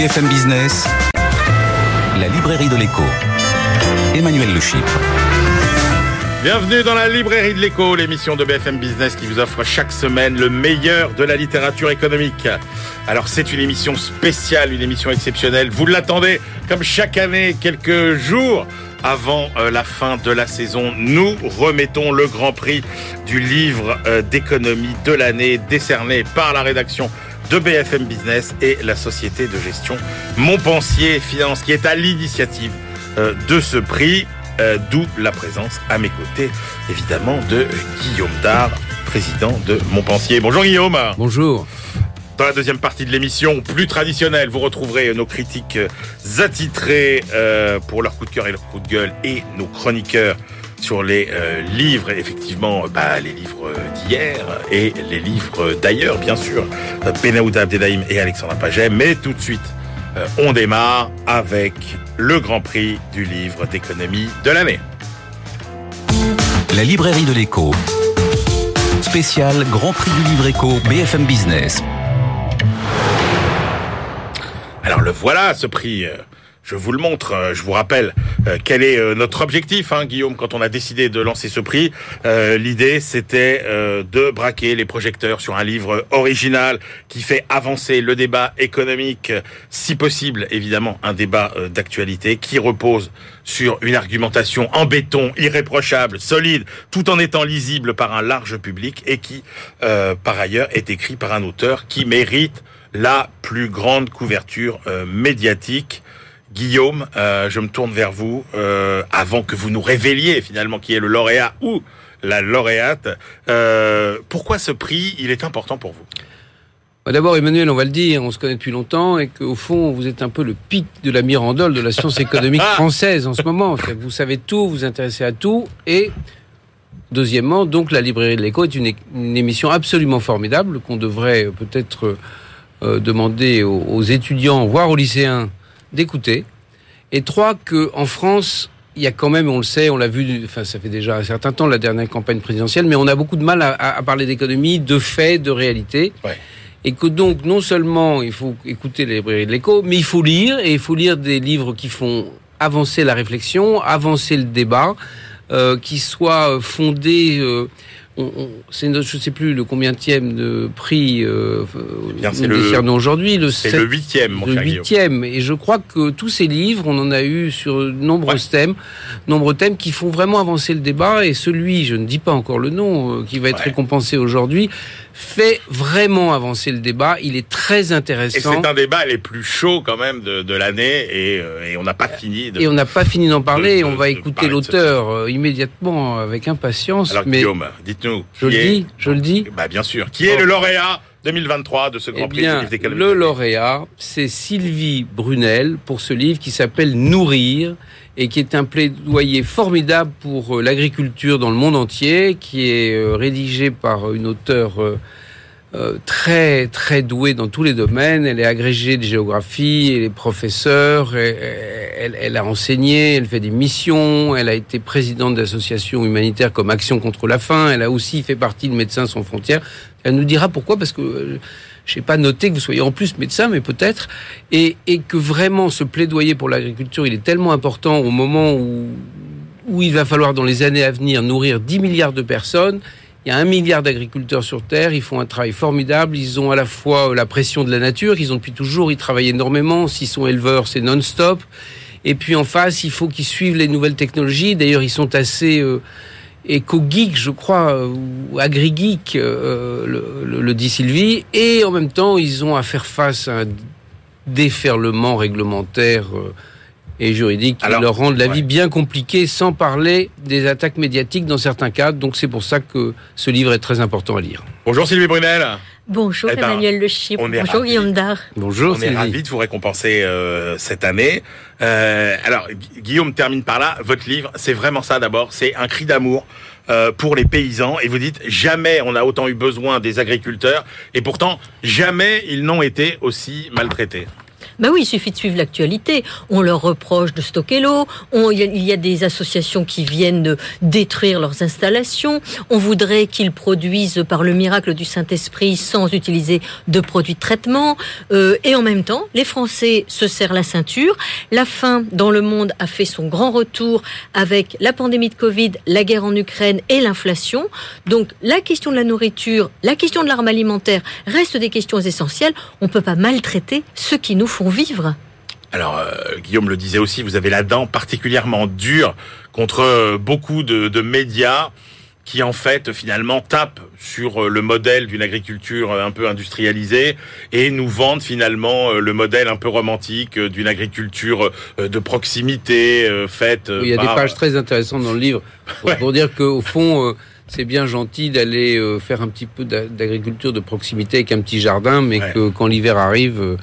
BFM Business, la librairie de l'écho. Emmanuel Le Bienvenue dans la librairie de l'écho, l'émission de BFM Business qui vous offre chaque semaine le meilleur de la littérature économique. Alors c'est une émission spéciale, une émission exceptionnelle. Vous l'attendez comme chaque année, quelques jours avant euh, la fin de la saison. Nous remettons le grand prix du livre euh, d'économie de l'année décerné par la rédaction de BFM Business et la société de gestion Montpensier Finance qui est à l'initiative euh, de ce prix, euh, d'où la présence à mes côtés évidemment de Guillaume Dard, président de Montpensier. Bonjour Guillaume. Bonjour. Dans la deuxième partie de l'émission, plus traditionnelle, vous retrouverez nos critiques attitrés euh, pour leur coup de cœur et leur coup de gueule et nos chroniqueurs sur les euh, livres, effectivement, bah, les livres d'hier et les livres d'ailleurs, bien sûr, Benaouda Abdedaïm et Alexandra Paget. Mais tout de suite, euh, on démarre avec le Grand Prix du livre d'économie de l'année. La librairie de l'écho. Spécial Grand Prix du livre éco BFM Business. Alors le voilà, ce prix. Je vous le montre, euh, je vous rappelle euh, quel est euh, notre objectif, hein, Guillaume, quand on a décidé de lancer ce prix. L'idée, c'était de braquer les projecteurs sur un livre original qui fait avancer le débat économique, si possible, évidemment, un débat d'actualité qui repose sur une argumentation en béton, irréprochable, solide, tout en étant lisible par un large public et qui, par ailleurs, est écrit par un auteur qui mérite la plus grande couverture médiatique Guillaume, euh, je me tourne vers vous euh, avant que vous nous révéliez finalement qui est le lauréat ou la lauréate. Euh, pourquoi ce prix Il est important pour vous? Bah, D'abord, Emmanuel, on va le dire, on se connaît depuis longtemps et qu'au fond, vous êtes un peu le pic de la mirandole de la science économique française en ce moment. Vous savez tout, vous vous intéressez à tout et Deuxièmement, donc la librairie de l'écho est une, émission absolument formidable qu'on devrait peut-être demander aux, aux, étudiants, voire aux lycéens, d'écouter. Et trois, que en France, il y a quand même, on le sait, on l'a vu, enfin ça fait déjà un certain temps la dernière campagne présidentielle, mais on a beaucoup de mal à, parler d'économie, de faits, de réalité. Et que donc non seulement il faut écouter les librairies de l'écho, mais il faut lire et il faut lire des livres qui font avancer la réflexion, avancer le débat, euh, qui soient fondés. Euh, c'est je sais plus le combienième de prix euh, c'est le aujourd'hui le c'est le huitième le huitième. Et je crois que tous ces livres on en a eu sur nombreux thèmes nombreux thèmes qui font vraiment avancer le débat. Et celui je ne dis pas encore le nom euh, qui va être récompensé aujourd'hui fait vraiment avancer le débat. Il est très intéressant. Et c'est un débat les plus chauds quand même de, de l'année et, euh, et, on n'a pas fini. De, et on n'a pas fini d'en parler. on va écouter l'auteur euh, immédiatement avec impatience. Alors mais Guillaume, dites-nous. Je le dis, je le dis. Bah bien sûr. Qui est le lauréat 2023 de ce Grand eh Prix bien, Le lauréat, c'est Sylvie Brunel pour ce livre qui s'appelle Nourrir et qui est un plaidoyer formidable pour euh, l'agriculture dans le monde entier, qui est euh, rédigé par une auteure euh, très très douée dans tous les domaines. Elle est agrégée de géographie, elle est professeure, elle, elle, a enseigné, elle fait des missions, elle a été présidente d'associations humanitaires comme Action contre la faim, elle a aussi fait partie de Médecins sans frontières. Elle nous dira pourquoi, parce que je n'ai pas noté que vous soyez en plus médecin, mais peut-être, et, que vraiment ce plaidoyer pour l'agriculture, il est tellement important au moment où, il va falloir dans les années à venir nourrir 10 milliards de personnes. Il y a un milliard d'agriculteurs sur Terre, ils font un travail formidable, ils ont à la fois la pression de la nature, qu'ils ont depuis toujours, ils travaillent énormément, s'ils sont éleveurs, c'est non-stop. Et puis en face, il faut qu'ils suivent les nouvelles technologies. D'ailleurs, ils sont assez... Euh, éco-geek, je crois, ou agri-geek, euh, le, le, dit Sylvie, et en même temps, ils ont à faire face à un déferlement réglementaire euh, et juridique qui leur rend la vie bien compliquée, sans parler des attaques médiatiques dans certains cas. Donc c'est pour ça que ce livre est très important à lire. Bonjour Sylvie Brunel. Bonjour eh ben, Emmanuel Le Chip. Bonjour Guillaume Dard. Bonjour. On est ravis de vous récompenser euh, cette année. Euh, alors Guillaume termine par là. Votre livre, c'est vraiment ça d'abord. C'est un cri d'amour euh, pour les paysans. Et vous dites jamais on a autant eu besoin des agriculteurs. Et pourtant jamais ils n'ont été aussi maltraités. Ben oui, il suffit de suivre l'actualité. On leur reproche de stocker l'eau. Il y a des associations qui viennent de détruire leurs installations. On voudrait qu'ils produisent par le miracle du Saint-Esprit sans utiliser de produits de traitement. Euh, et en même temps, les Français se serrent la ceinture. La faim dans le monde a fait son grand retour avec la pandémie de Covid, la guerre en Ukraine et l'inflation. Donc la question de la nourriture, la question de l'arme alimentaire restent des questions essentielles. On ne peut pas maltraiter ceux qui nous font vivre. Alors, euh, Guillaume le disait aussi, vous avez la dent particulièrement dure contre euh, beaucoup de, médias qui en fait finalement tapent sur euh, le modèle d'une agriculture un peu industrialisée et nous vendent finalement le modèle un peu romantique d'une agriculture de proximité faite. il y a des pages très intéressantes dans le livre pour, pour dire qu'au fond c'est bien gentil d'aller faire un petit peu d'agriculture de proximité avec un petit jardin, mais que quand l'hiver arrive,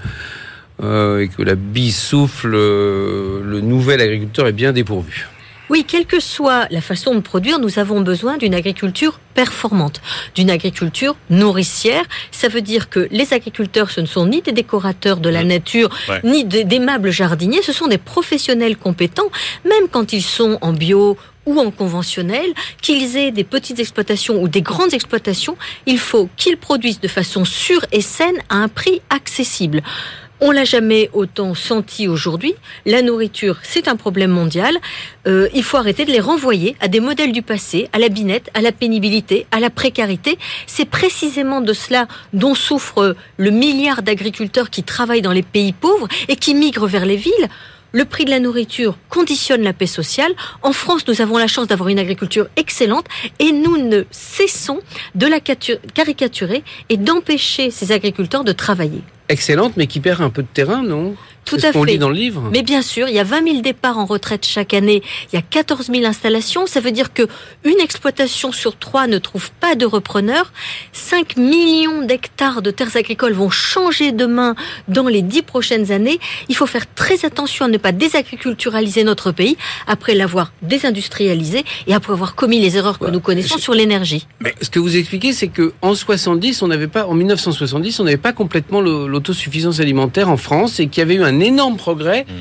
euh, et que la bise souffle, euh, le nouvel agriculteur est bien dépourvu. Oui, quelle que soit la façon de produire, nous avons besoin d'une agriculture performante, d'une agriculture nourricière. Ça veut dire que les agriculteurs, ce ne sont ni des décorateurs de la nature, ni d'aimables jardiniers, ce sont des professionnels compétents, même quand ils sont en bio ou en conventionnel, qu'ils aient des petites exploitations ou des grandes exploitations, il faut qu'ils produisent de façon sûre et saine à un prix accessible. On l'a jamais autant senti aujourd'hui. La nourriture, c'est un problème mondial. Euh, il faut arrêter de les renvoyer à des modèles du passé, à la binette, à la pénibilité, à la précarité. C'est précisément de cela dont souffre le milliard d'agriculteurs qui travaillent dans les pays pauvres et qui migrent vers les villes. Le prix de la nourriture conditionne la paix sociale. En France, nous avons la chance d'avoir une agriculture excellente et nous ne cessons de la caricaturer et d'empêcher ces agriculteurs de travailler excellente, mais qui perd un peu de terrain, non? Tout à fait. lit dans le livre. Mais bien sûr, il y a 20 000 départs en retraite chaque année. Il y a 14 000 installations. Ça veut dire que une exploitation sur trois ne trouve pas de repreneur. 5 millions d'hectares de terres agricoles vont changer de main dans les 10 prochaines années. Il faut faire très attention à ne pas désagriculturaliser notre pays après l'avoir désindustrialisé et après avoir commis les erreurs que nous connaissons sur l'énergie. Mais ce que vous expliquez, c'est que en 70, on n'avait pas, en 1970, on n'avait pas complètement l'autosuffisance alimentaire en France et qu'il y avait eu un énorme progrès mm.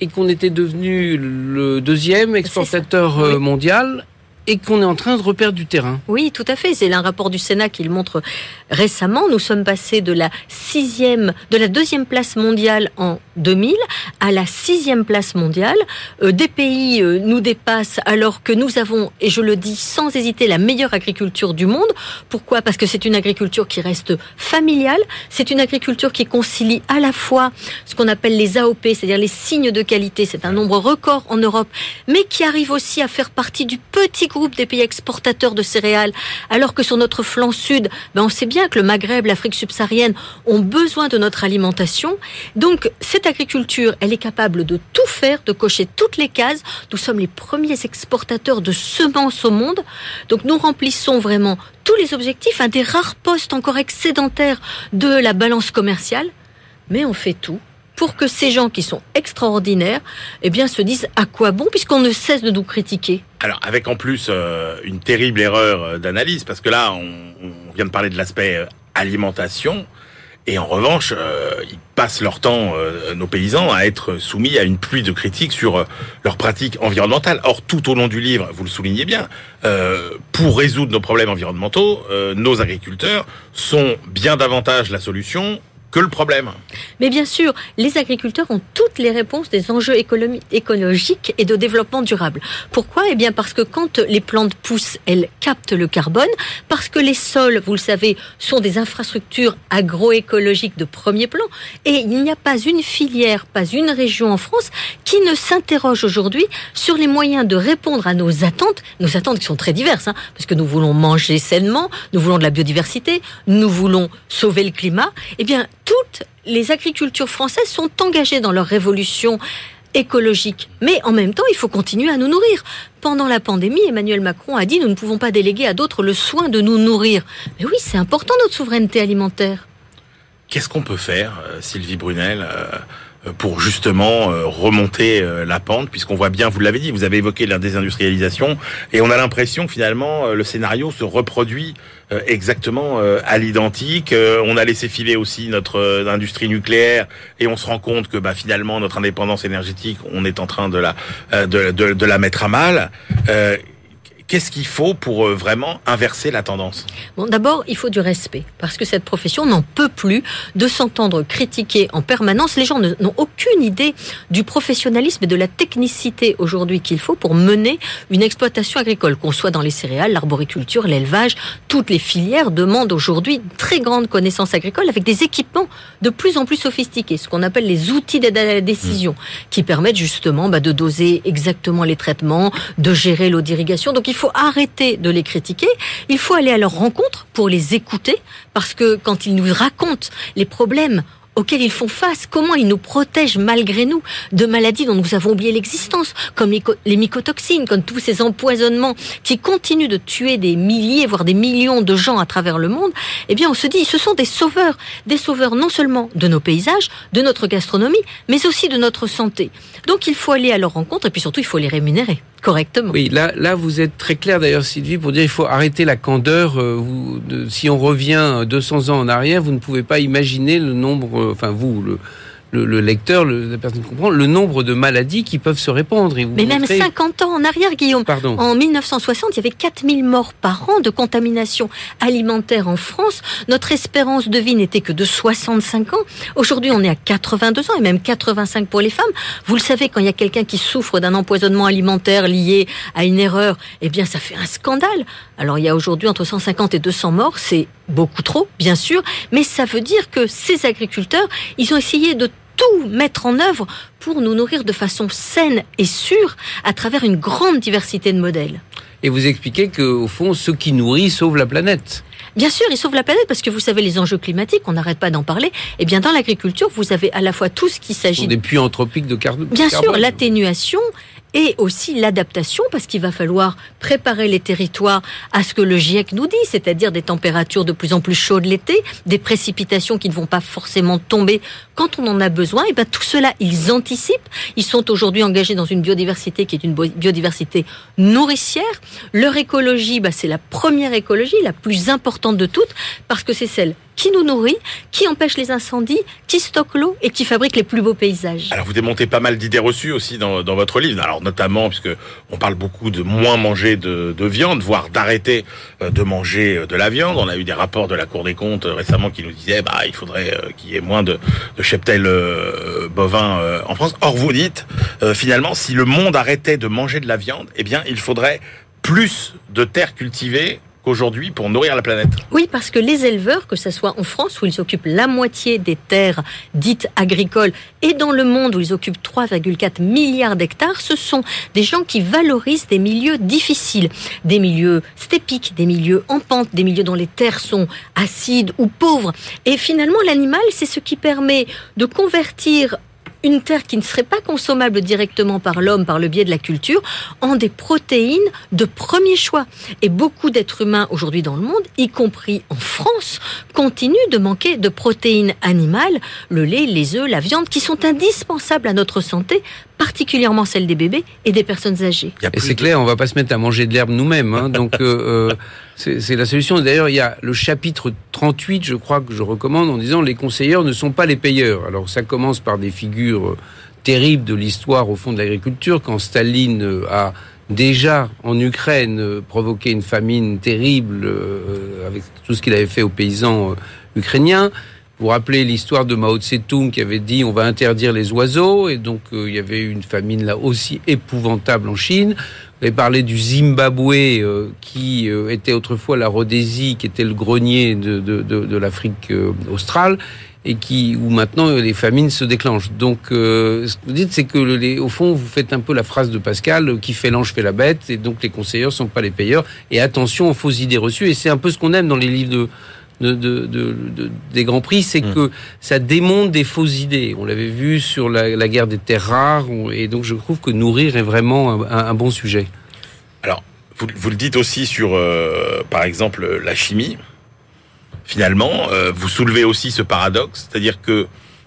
et qu'on était devenu le deuxième exportateur euh, mondial et qu'on est en train de reperdre du terrain. Oui, tout à fait. C'est un rapport du Sénat qui le montre récemment. Nous sommes passés de la sixième, de la deuxième place mondiale en 2000 à la sixième place mondiale. Euh, des pays euh, nous dépassent alors que nous avons, et je le dis sans hésiter, la meilleure agriculture du monde. Pourquoi? Parce que c'est une agriculture qui reste familiale. C'est une agriculture qui concilie à la fois ce qu'on appelle les AOP, c'est-à-dire les signes de qualité. C'est un nombre record en Europe, mais qui arrive aussi à faire partie du petit des pays exportateurs de céréales, alors que sur notre flanc sud, ben on sait bien que le Maghreb, l'Afrique subsaharienne ont besoin de notre alimentation. Donc cette agriculture, elle est capable de tout faire, de cocher toutes les cases. Nous sommes les premiers exportateurs de semences au monde. Donc nous remplissons vraiment tous les objectifs, un des rares postes encore excédentaires de la balance commerciale. Mais on fait tout pour que ces gens qui sont extraordinaires eh bien, se disent à quoi bon puisqu'on ne cesse de nous critiquer. Alors avec en plus euh, une terrible erreur euh, d'analyse parce que là on, vient de parler de l'aspect euh, alimentation et en revanche ils passent leur temps nos paysans à être soumis à une pluie de critiques sur leurs pratiques environnementales. Or tout au long du livre vous le soulignez bien pour résoudre nos problèmes environnementaux nos agriculteurs sont bien davantage la solution que le problème. Mais bien sûr, les agriculteurs ont toutes les réponses des enjeux écologiques et de développement durable. Pourquoi? Eh bien parce que quand les plantes poussent, elles captent le carbone, parce que les sols, vous le savez, sont des infrastructures agroécologiques de premier plan, et il n'y a pas une filière, pas une région en France qui ne s'interroge aujourd'hui sur les moyens de répondre à nos attentes, nos attentes qui sont très diverses, hein, parce que nous voulons manger sainement, nous voulons de la biodiversité, nous voulons sauver le climat. Eh bien, toutes les agricultures françaises sont engagées dans leur révolution écologique. Mais en même temps, il faut continuer à nous nourrir. Pendant la pandémie, Emmanuel Macron a dit nous ne pouvons pas déléguer à d'autres le soin de nous nourrir. Mais oui, c'est important notre souveraineté alimentaire. Qu'est-ce qu'on peut faire, euh, Sylvie Brunel euh, pour justement euh, remonter la pente, puisqu'on voit bien, vous l'avez dit, vous avez évoqué la désindustrialisation, et on a l'impression finalement le scénario se reproduit euh, exactement euh, à l'identique. Euh, on a laissé filer aussi notre industrie nucléaire et on se rend compte que bah, finalement notre indépendance énergétique, on est en train de la de la mettre à mal. Qu'est-ce qu'il faut pour euh, vraiment inverser la tendance? Bon, d'abord, il faut du respect, parce que cette profession n'en peut plus de s'entendre critiquer en permanence. Les gens n'ont aucune idée du professionnalisme et de la technicité aujourd'hui qu'il faut pour mener une exploitation agricole, qu'on soit dans les céréales, l'arboriculture, l'élevage. Toutes les filières demandent aujourd'hui une très grande connaissance agricole avec des équipements de plus en plus sophistiqués, ce qu'on appelle les outils d'aide à la décision, mmh. qui permettent justement bah, de doser exactement les traitements, de gérer l'eau d'irrigation. Donc il faut arrêter de les critiquer, il faut aller à leur rencontre pour les écouter, parce que quand ils nous racontent les problèmes auxquels ils font face, comment ils nous protègent malgré nous de maladies dont nous avons oublié l'existence, comme les mycotoxines, comme tous ces empoisonnements qui continuent de tuer des milliers, voire des millions de gens à travers le monde, eh bien on se dit, ce sont des sauveurs, des sauveurs non seulement de nos paysages, de notre gastronomie, mais aussi de notre santé. Donc il faut aller à leur rencontre et puis surtout il faut les rémunérer Oui, là, là vous êtes très clair d'ailleurs Sylvie pour dire qu'il faut arrêter la candeur. Euh, si on revient 200 ans en arrière, vous ne pouvez pas imaginer le nombre, euh, enfin vous, le, le, lecteur, la personne comprend, le nombre de maladies qui peuvent se répandre. Mais même 50 ans en arrière, Guillaume. Pardon. En 1960, il y avait 4000 morts par an de contamination alimentaire en France. Notre espérance de vie n'était que de 65 ans. Aujourd'hui, on est à 82 ans et même 85 pour les femmes. Vous le savez, quand il y a quelqu'un qui souffre d'un empoisonnement alimentaire lié à une erreur, eh bien, ça fait un scandale. Alors, il y a aujourd'hui entre 150 et 200 morts. C'est beaucoup trop, bien sûr, mais ça veut dire que ces agriculteurs, ils ont essayé de tout mettre en œuvre pour nous nourrir de façon saine et sûre à travers une grande diversité de modèles. Et vous expliquez qu'au fond, ceux qui nourrissent sauvent la planète. Bien sûr, ils sauvent la planète parce que vous savez les enjeux climatiques, on n'arrête pas d'en parler. Et eh bien dans l'agriculture, vous avez à la fois tout ce qui s'agit des puits anthropiques de carbone. Bien sûr, l'atténuation et aussi l'adaptation, parce qu'il va falloir préparer les territoires à ce que le GIEC nous dit, c'est-à-dire des températures de plus en plus chaudes l'été, des précipitations qui ne vont pas forcément tomber quand on en a besoin. Et bien tout cela, ils anticipent. Ils sont aujourd'hui engagés dans une biodiversité qui est une biodiversité nourricière. Leur écologie, bah, c'est la première écologie, la plus importante de toutes, parce que c'est celle qui nous nourrit, qui empêche les incendies, qui stocke l'eau et qui fabrique les plus beaux paysages. Alors vous démontez pas mal d'idées reçues aussi dans, dans, votre livre, alors notamment puisque on parle beaucoup de moins manger de, de viande, voire d'arrêter euh, de manger euh, de la viande. On a eu des rapports de la Cour des comptes euh, récemment qui nous disaient bah il faudrait qu'il y ait moins de, de cheptel bovin en France. Or vous dites finalement si le monde arrêtait de manger de la viande, eh bien il faudrait plus de terres cultivées aujourd'hui pour nourrir la planète. Oui, parce que les éleveurs, que ce soit en France où ils occupent la moitié des terres dites agricoles et dans le monde où ils occupent 3,4 milliards d'hectares, ce sont des gens qui valorisent des milieux difficiles, des milieux stépiques, des milieux en pente, des milieux dont les terres sont acides ou pauvres. Et finalement, l'animal, c'est ce qui permet de convertir une terre qui ne serait pas consommable directement par l'homme par le biais de la culture en des protéines de premier choix. Et beaucoup d'êtres humains aujourd'hui dans le monde, y compris en France, continuent de manquer de protéines animales, le lait, les œufs, la viande, qui sont indispensables à notre santé particulièrement celle des bébés et des personnes âgées. Et c'est clair, on va pas se mettre à manger de l'herbe nous-mêmes. Hein, donc euh, euh c'est la solution. D'ailleurs, il y a le chapitre 38, je crois, que je recommande en disant les conseilleurs ne sont pas les payeurs. Alors ça commence par des figures euh, terribles de l'histoire au fond de l'agriculture, quand Staline a déjà en Ukraine provoqué une famine terrible avec tout ce qu'il avait fait aux paysans ukrainiens. Vous rappelez l'histoire de Mao Tse-tung qui avait dit on va interdire les oiseaux et donc euh, il y avait une famine là aussi épouvantable en Chine. Vous avez parlé du Zimbabwe euh, qui euh, était autrefois la Rhodésie, qui était le grenier de, de, de, de l'Afrique australe et qui où maintenant les famines se déclenchent. Donc ce que vous dites c'est que les, au fond vous faites un peu la phrase de Pascal qui fait l'ange fait la bête et donc les conseilleurs sont pas les payeurs et attention aux fausses idées reçues et c'est un peu ce qu'on aime dans les livres de de, de, des grands prix, c'est mmh. que ça démonte des fausses idées. On l'avait vu sur la, guerre des terres rares, et donc je trouve que nourrir est vraiment un, bon sujet. Alors, vous, vous, le dites aussi sur, euh, par exemple, la chimie. Finalement, euh, vous soulevez aussi ce paradoxe, c'est-à-dire que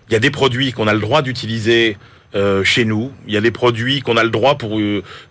il y a des produits qu'on a le droit d'utiliser euh, chez nous, il y a des produits qu'on a le droit pour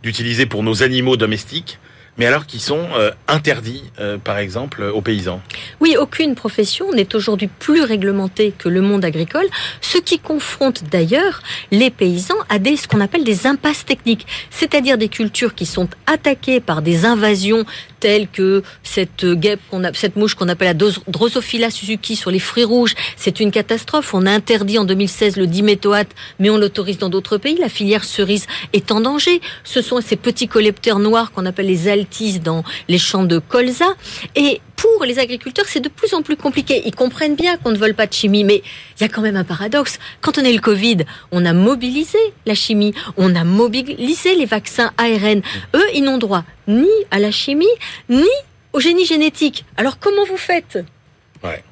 d'utiliser pour nos animaux domestiques, mais alors qui sont euh, interdits, euh, par exemple, aux paysans. Oui, aucune profession n'est aujourd'hui plus réglementée que le monde agricole, ce qui confronte d'ailleurs les paysans à des, ce qu'on appelle des impasses techniques, c'est-à-dire des cultures qui sont attaquées par des invasions telles que cette guêpe, qu'on a, cette mouche qu'on appelle la Drosophila Suzuki sur les fruits rouges. C'est une catastrophe. On a interdit en 2016 le diméthoate, mais on l'autorise dans d'autres pays. La filière cerise est en danger. Ce sont ces petits collecteurs noirs qu'on appelle les altis dans les champs de colza. Et pour les agriculteurs, c'est de plus en plus compliqué. Ils comprennent bien qu'on ne vole pas de chimie, mais il y a quand même un paradoxe. Quand on est le Covid, on a mobilisé la chimie, on a mobilisé les vaccins ARN. Eux, ils n'ont droit ni à la chimie, ni au génie génétique. Alors comment vous faites? Ouais.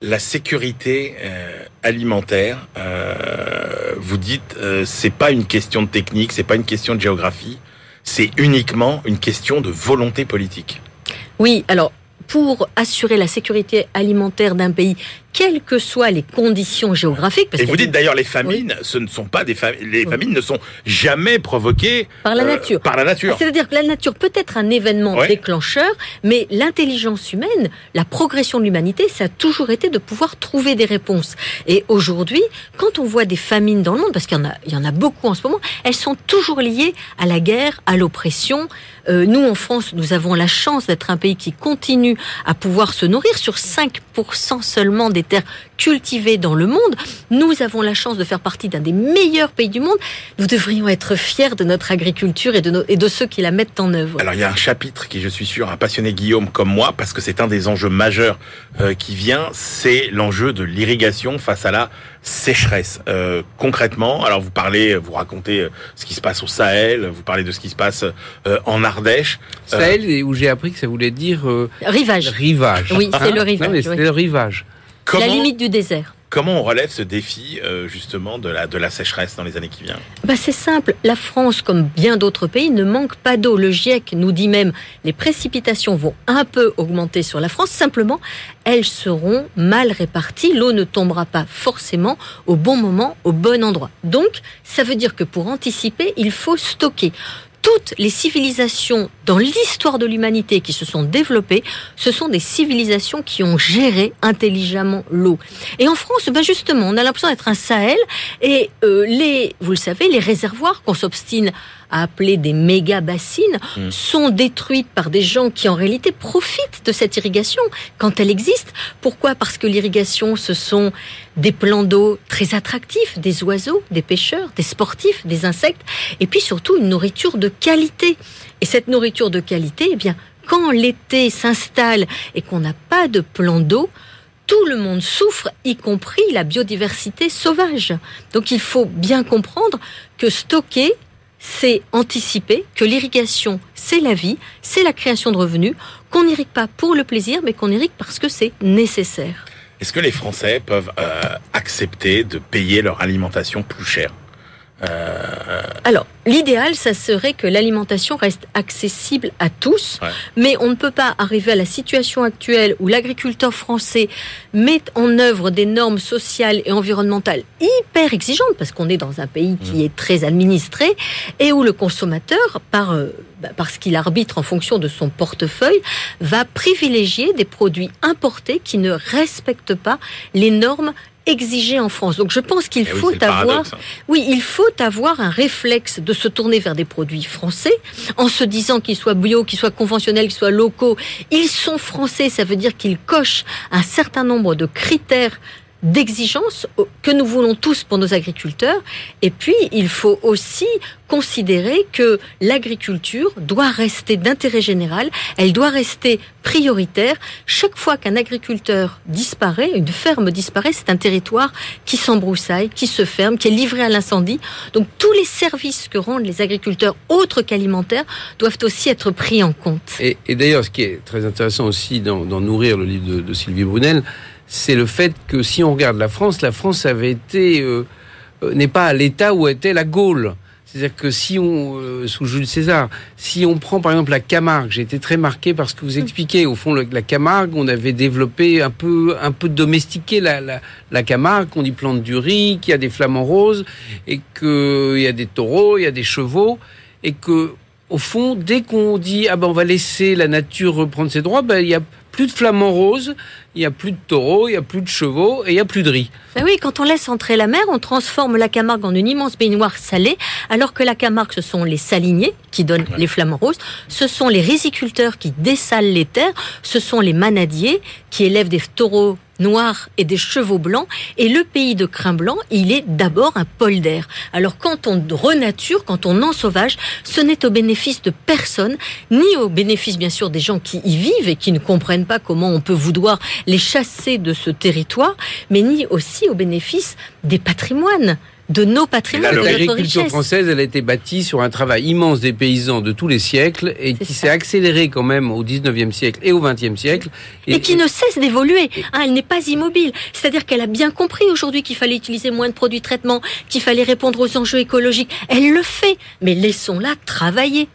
La sécurité euh, alimentaire, euh, vous dites, euh, c'est pas une question de technique, c'est pas une question de géographie, c'est uniquement une question de volonté politique. Oui, alors pour assurer la sécurité alimentaire d'un pays, quelles que soient les conditions géographiques. et vous dites d'ailleurs les famines, ce ne sont pas des famines. Les famines ne sont jamais provoquées par la euh, nature. par la nature. C'est-à-dire que la nature peut être un événement déclencheur, mais l'intelligence humaine, la progression de l'humanité, ça a toujours été de pouvoir trouver des réponses. Et aujourd'hui, quand on voit des famines dans le monde, parce qu'il y en a, il y en a beaucoup en ce moment, elles sont toujours liées à la guerre, à l'oppression. Euh, nous, en France, nous avons la chance d'être un pays qui continue à pouvoir se nourrir sur 5% seulement des terres cultivées dans le monde. Nous avons la chance de faire partie d'un des meilleurs pays du monde. Nous devrions être fiers de notre agriculture et de, et de ceux qui la mettent en œuvre. Alors il y a un chapitre qui, je suis sûr, a passionné Guillaume comme moi, parce que c'est un des enjeux majeurs euh, qui vient, c'est l'enjeu de l'irrigation face à la sécheresse. Euh, concrètement, alors vous parlez, vous racontez euh, ce qui se passe au Sahel, vous parlez de ce qui se passe en Ardèche. Sahel, où j'ai appris que ça voulait dire rivage. Rivage. Oui, c'est le rivage. c'est le rivage la limite du désert. Comment on relève ce défi euh, justement de la, sécheresse dans les années qui viennent? Bah C'est simple. La France, comme bien d'autres pays, ne manque pas d'eau. Le GIEC nous dit même les précipitations vont un peu augmenter sur la France. Simplement, elles seront mal réparties. L'eau ne tombera pas forcément au bon moment, au bon endroit. Donc, ça veut dire que pour anticiper, il faut stocker toutes les civilisations dans l'histoire de l'humanité qui se sont développées, ce sont des civilisations qui ont géré intelligemment l'eau. Et en France, ben justement, on a l'impression d'être un Sahel et euh, les, vous le savez, les réservoirs qu'on s'obstine à appeler des méga bassines mm. sont détruites par des gens qui en réalité profitent de cette irrigation quand elle existe. Pourquoi? Parce que l'irrigation, ce sont des plans d'eau très attractifs, des oiseaux, des pêcheurs, des sportifs, des insectes, et puis surtout une nourriture de qualité. Et cette nourriture de qualité, eh bien, quand l'été s'installe et qu'on n'a pas de plan d'eau, tout le monde souffre, y compris la biodiversité sauvage. Donc il faut bien comprendre que stocker, c'est anticiper que l'irrigation, c'est la vie, c'est la création de revenus, qu'on n'irrigue pas pour le plaisir, mais qu'on irrigue parce que c'est nécessaire. Est-ce que les Français peuvent euh, accepter de payer leur alimentation plus cher euh, Alors, l'idéal, ça serait que l'alimentation reste accessible à tous, mais on ne peut pas arriver à la situation actuelle où l'agriculteur français met en œuvre des normes sociales et environnementales hyper exigeantes, parce qu'on est dans un pays qui mmh. est très administré, et où le consommateur, par, euh, bah, parce qu'il arbitre en fonction de son portefeuille, va privilégier des produits importés qui ne respectent pas les normes exigé en France. Donc je pense qu'il eh faut avoir, hein. oui, il faut avoir un réflexe de se tourner vers des produits français, en se disant qu'ils soient bio, qu'ils soient conventionnels, qu'ils soient locaux. Ils sont français, ça veut dire qu'ils cochent un certain nombre de critères d'exigence que nous voulons tous pour nos agriculteurs. Et puis, il faut aussi considérer que l'agriculture doit rester d'intérêt général, elle doit rester prioritaire. Chaque fois qu'un agriculteur disparaît, une ferme disparaît, c'est un territoire qui s'embroussaille, qui se ferme, qui est livré à l'incendie. Donc tous les services que rendent les agriculteurs autres qu'alimentaires doivent aussi être pris en compte. Et, d'ailleurs, ce qui est très intéressant aussi dans, Nourrir, le livre de Sylvie Brunel, c'est le fait que si on regarde la France, la France avait été euh, euh, n'est pas à l'état où était la Gaule. C'est-à-dire que si on, euh, sous Jules César, si on prend par exemple la Camargue, j'ai été très marqué parce que vous expliquez, au fond, la Camargue, on avait développé un peu, un peu domestiqué la, la, la Camargue, qu'on y plante du riz, qu'il y a des flamants roses, et qu'il y a des taureaux, il y a des chevaux, et que au fond, dès qu'on dit ah ben on va laisser la nature reprendre ses droits, ben il y a plus de flamants roses, il n'y a plus de taureaux, il n'y a plus de chevaux et il n'y a plus de riz. Ben oui, quand on laisse entrer la mer, on transforme la Camargue en une immense baignoire salée, alors que la Camargue, ce sont les saliniers qui donnent les flamants roses, ce sont les riziculteurs qui dessalent les terres, ce sont les manadiers qui élèvent des taureaux noirs et des chevaux blancs. Et le pays de crin blanc, il est d'abord un polder. Alors quand on renature, quand on ensauvage, ce n'est au bénéfice de personne, ni au bénéfice bien sûr des gens qui y vivent et qui ne comprennent pas comment on peut vouloir les chasser de ce territoire, mais ni aussi au bénéfice des patrimoines de nos patrimoines, L'agriculture française, elle a été bâtie sur un travail immense des paysans de tous les siècles et qui s'est accéléré quand même au 19e siècle et au 20e siècle. Et, qui ne cesse d'évoluer. Hein, elle n'est pas immobile. C'est-à-dire qu'elle a bien compris aujourd'hui qu'il fallait utiliser moins de produits de traitement, qu'il fallait répondre aux enjeux écologiques. Elle le fait. Mais laissons-la travailler.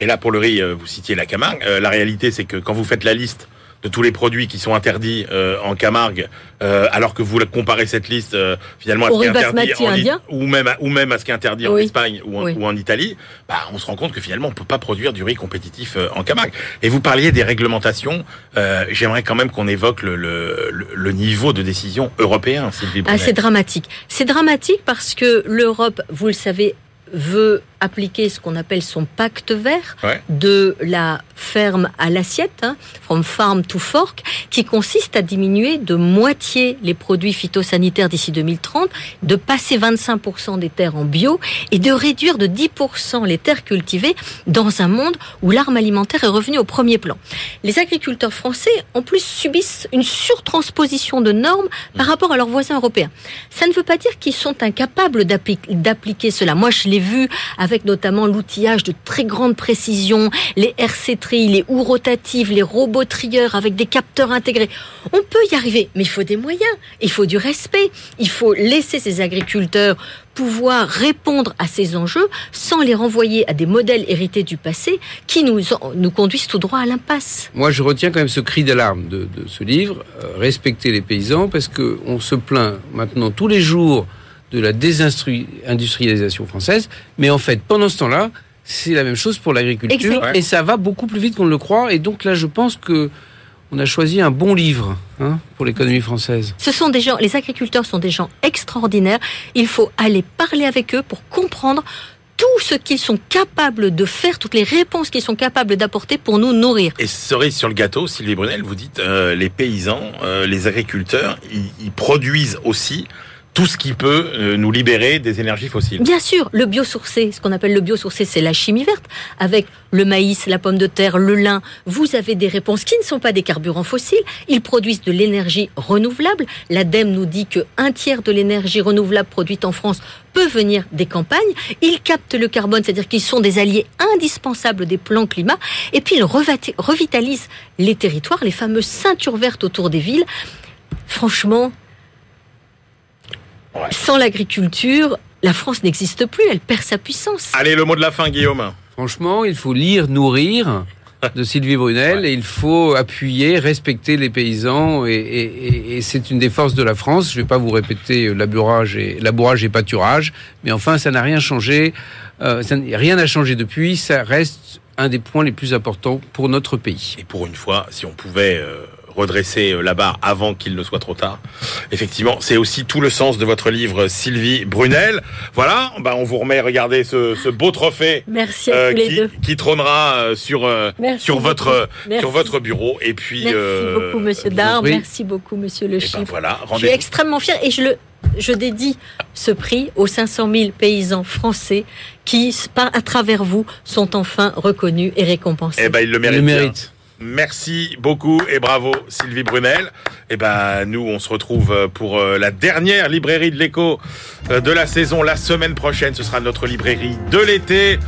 Et là, pour le riz, euh, vous citiez la Camargue. Euh, la réalité, c'est que quand vous faites la liste de tous les produits qui sont interdits euh, en Camargue, euh, alors que vous comparez cette liste euh, finalement à ce qui est interdit en indien. ou même à, ou même à ce qui est interdit en Espagne ou en, ou en Italie, bah, on se rend compte que finalement on peut pas produire du riz compétitif en Camargue. Et vous parliez des réglementations. J'aimerais quand même qu'on évoque le, le, le, niveau de décision européen. Ah, c'est dramatique. C'est dramatique parce que l'Europe, vous le savez, veut appliquer ce qu'on appelle son pacte vert de la ferme à l'assiette, hein, from farm to fork, qui consiste à diminuer de moitié les produits phytosanitaires d'ici 2030, de passer 25% des terres en bio et de réduire de 10% les terres cultivées dans un monde où l'arme alimentaire est revenue au premier plan. Les agriculteurs français, en plus, subissent une surtransposition de normes par rapport à leurs voisins européens. Ça ne veut pas dire qu'ils sont incapables d'appliquer cela. Moi, je l'ai vu avec notamment l'outillage de très grande précision, les RC les houes rotatives, les robots trieurs avec des capteurs intégrés. On peut y arriver, mais il faut des moyens, il faut du respect, il faut laisser ces agriculteurs pouvoir répondre à ces enjeux sans les renvoyer à des modèles hérités du passé qui nous, nous conduisent tout droit à l'impasse. Moi, je retiens quand même ce cri d'alarme de, de, ce livre, euh, respecter les paysans, parce qu'on se plaint maintenant tous les jours de la désindustrialisation française. Mais en fait, pendant ce temps-là, c'est la même chose pour l'agriculture et ça va beaucoup plus vite qu'on ne le croit. Et donc là, je pense que on a choisi un bon livre hein, pour l'économie française. Ce sont des gens, les agriculteurs sont des gens extraordinaires. Il faut aller parler avec eux pour comprendre tout ce qu'ils sont capables de faire, toutes les réponses qu'ils sont capables d'apporter pour nous nourrir. Et cerise sur le gâteau, Sylvie Brunel, vous dites, euh, les paysans, euh, les agriculteurs, ils produisent aussi tout ce qui peut euh, nous libérer des énergies fossiles. Bien sûr, le biosourcé, ce qu'on appelle le biosourcé, c'est la chimie verte. Avec le maïs, la pomme de terre, le lin, vous avez des réponses qui ne sont pas des carburants fossiles. Ils produisent de l'énergie renouvelable. L'ADEME nous dit que un tiers de l'énergie renouvelable produite en France peut venir des campagnes. Ils captent le carbone, c'est-à-dire qu'ils sont des alliés indispensables des plans climat. Et puis ils revitalisent les territoires, les fameuses ceintures vertes autour des villes. Franchement, sans l'agriculture, la France n'existe plus, elle perd sa puissance. Allez, le mot de la fin, Guillaume. Franchement, il faut lire, nourrir de Sylvie Brunel et il faut appuyer, respecter les paysans et, c'est une des forces de la France. Je ne vais pas vous répéter labourage et, labourage et pâturage, mais enfin, ça n'a rien changé. Euh, rien n'a changé depuis. Ça reste un des points les plus importants pour notre pays. Et pour une fois, si on pouvait... Euh, redresser euh, la barre avant qu'il ne soit trop tard. Effectivement, c'est aussi tout le sens de votre livre, Sylvie Brunel. Voilà, bah on vous remet, regardez ce, ce beau trophée Merci euh, qui, qui, trônera euh, sur sur votre sur votre bureau. Et puis merci beaucoup, Monsieur Dar. Merci beaucoup, Monsieur Le Chip. Ben voilà, je suis extrêmement fier et je le je dédie ce prix aux 500 000 paysans français qui, à travers vous, sont enfin reconnus et récompensés. Eh ben, ils le méritent. Merci beaucoup et bravo Sylvie Brunel. Et eh ben nous on se retrouve pour euh, la dernière librairie de l'écho euh, de la saison la semaine prochaine. Ce sera notre librairie de l'été.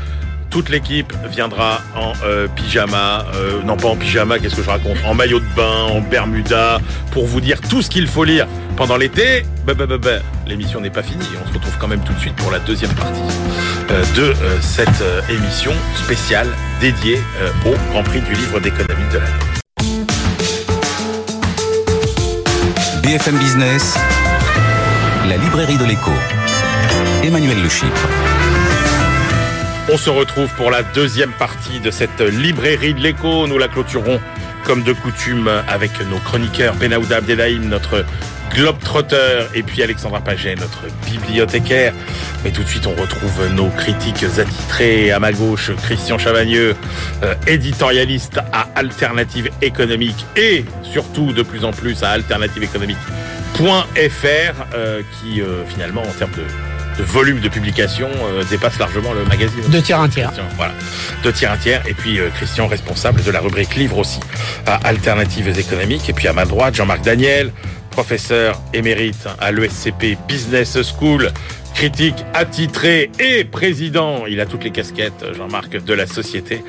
Toute l'équipe viendra en euh, pyjama, non pas en pyjama, qu'est-ce que je raconte, en maillot de bain, en bermuda, pour vous dire tout ce qu'il faut lire pendant l'été. Bah, bah, bah, l'émission n'est pas finie. On se retrouve quand même tout de suite pour la deuxième partie de cette émission spéciale dédiée au Grand Prix du livre d'économie de l'année. BFM Business, la librairie de l'écho. Emmanuel Le On se retrouve pour la deuxième partie de cette librairie de l'écho. Nous la clôturons comme de coutume avec nos chroniqueurs Benaouda Abdelhaim, notre globetrotter, et puis Alexandra Paget, notre bibliothécaire. Mais tout de suite, on retrouve nos critiques attitrés à ma gauche, Christian Chavagneux, euh, éditorialiste à Alternative Économique et surtout de plus en plus à Alternative Économique.fr, euh, qui euh, finalement, en termes de de volume de publication euh, dépasse largement le magazine. Deux tiers un tiers. Voilà, deux tiers un tiers. Et puis euh, Christian, responsable de la rubrique livre aussi à Alternatives économiques. Et puis à ma droite, Jean-Marc Daniel, professeur émérite à l'ESCP Business School, critique attitré et président. Il a toutes les casquettes, Jean-Marc, de la Société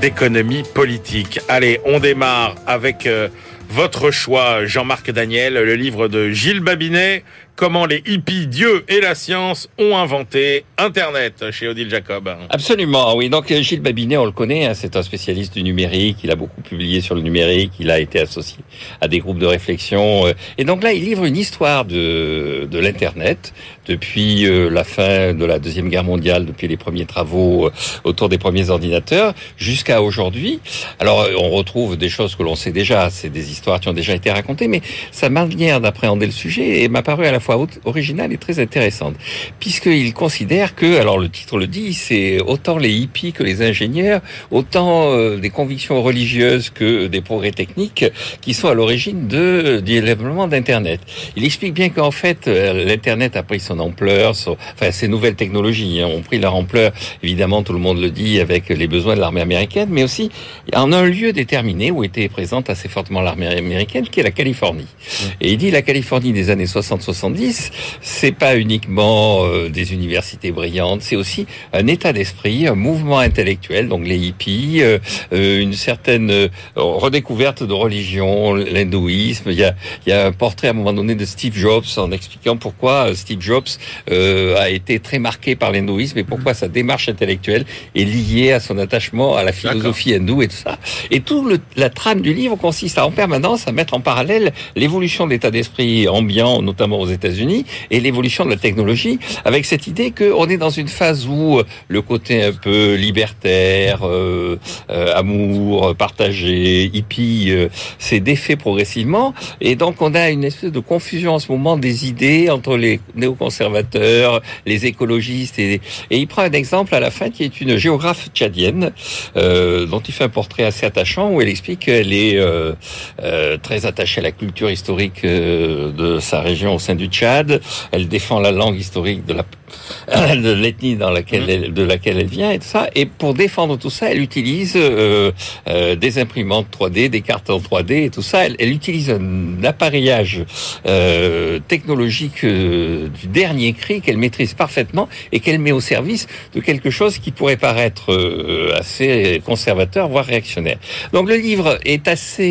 d'économie politique. Allez, on démarre avec euh, votre choix, Jean-Marc Daniel, le livre de Gilles Babinet, comment les hippies, Dieu et la science ont inventé Internet chez Odile Jacob. Absolument, oui. Donc Gilles Babinet, on le connaît, hein, c'est un spécialiste du numérique. Il a beaucoup publié sur le numérique. Il a été associé à des groupes de réflexion. Euh. Et donc là, il livre une histoire de, de l'Internet depuis euh, la fin de la Deuxième Guerre mondiale, depuis les premiers travaux euh, autour des premiers ordinateurs, jusqu'à aujourd'hui. Alors, on retrouve des choses que l'on sait déjà. C'est des histoires qui ont déjà été racontées, mais sa manière d'appréhender le sujet m'a paru à la fois originale et très intéressante, puisqu'il considère que, alors le titre le dit, c'est autant les hippies que les ingénieurs, autant euh, des convictions religieuses que des progrès techniques qui sont à l'origine de, du développement d'Internet. Il explique bien qu'en fait, euh, l'Internet a pris son ampleur, enfin ces nouvelles technologies hein, ont pris leur ampleur, évidemment tout le monde le dit, avec les besoins de l'armée américaine, mais aussi en un lieu déterminé où était présente assez fortement l'armée américaine, qui est la Californie. Et il dit la Californie des années 60-70, c'est pas uniquement euh, des universités brillantes, c'est aussi un état d'esprit, un mouvement intellectuel, donc les hippies, euh, euh, une certaine redécouverte de religion, l'hindouisme. Il y a, il y a un portrait à un moment donné de Steve Jobs en expliquant pourquoi Steve Jobs a été très marqué par l'hindouisme et pourquoi sa démarche intellectuelle est liée à son attachement à la philosophie hindoue et tout ça. Et tout le, la trame du livre consiste à, en permanence à mettre en parallèle l'évolution de l'état d'esprit ambiant, notamment aux États unis et l'évolution de la technologie avec cette idée qu'on est dans une phase où euh, le côté un peu libertaire, euh, euh, amour, partagé, hippie, s'est défait progressivement et donc on a une espèce de confusion en ce moment des idées entre les néoconservateurs, les écologistes et, et il prend un exemple à la fin qui est une géographe tchadienne dont il fait un portrait assez attachant où elle explique qu'elle est très attachée à la culture historique de sa région au sein du Tchad elle défend la langue historique de la de l'ethnie dans laquelle mmh. elle, de laquelle elle vient et tout ça. Et pour défendre tout ça, elle utilise euh, euh, des imprimantes 3D, des cartes en 3D et tout ça. Elle, elle utilise un appareillage euh, technologique euh, du dernier cri qu'elle maîtrise parfaitement et qu'elle met au service de quelque chose qui pourrait paraître euh, assez conservateur, voire réactionnaire. Donc le livre est assez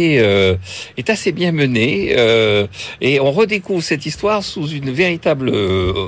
est assez bien mené et on redécouvre cette histoire sous une véritable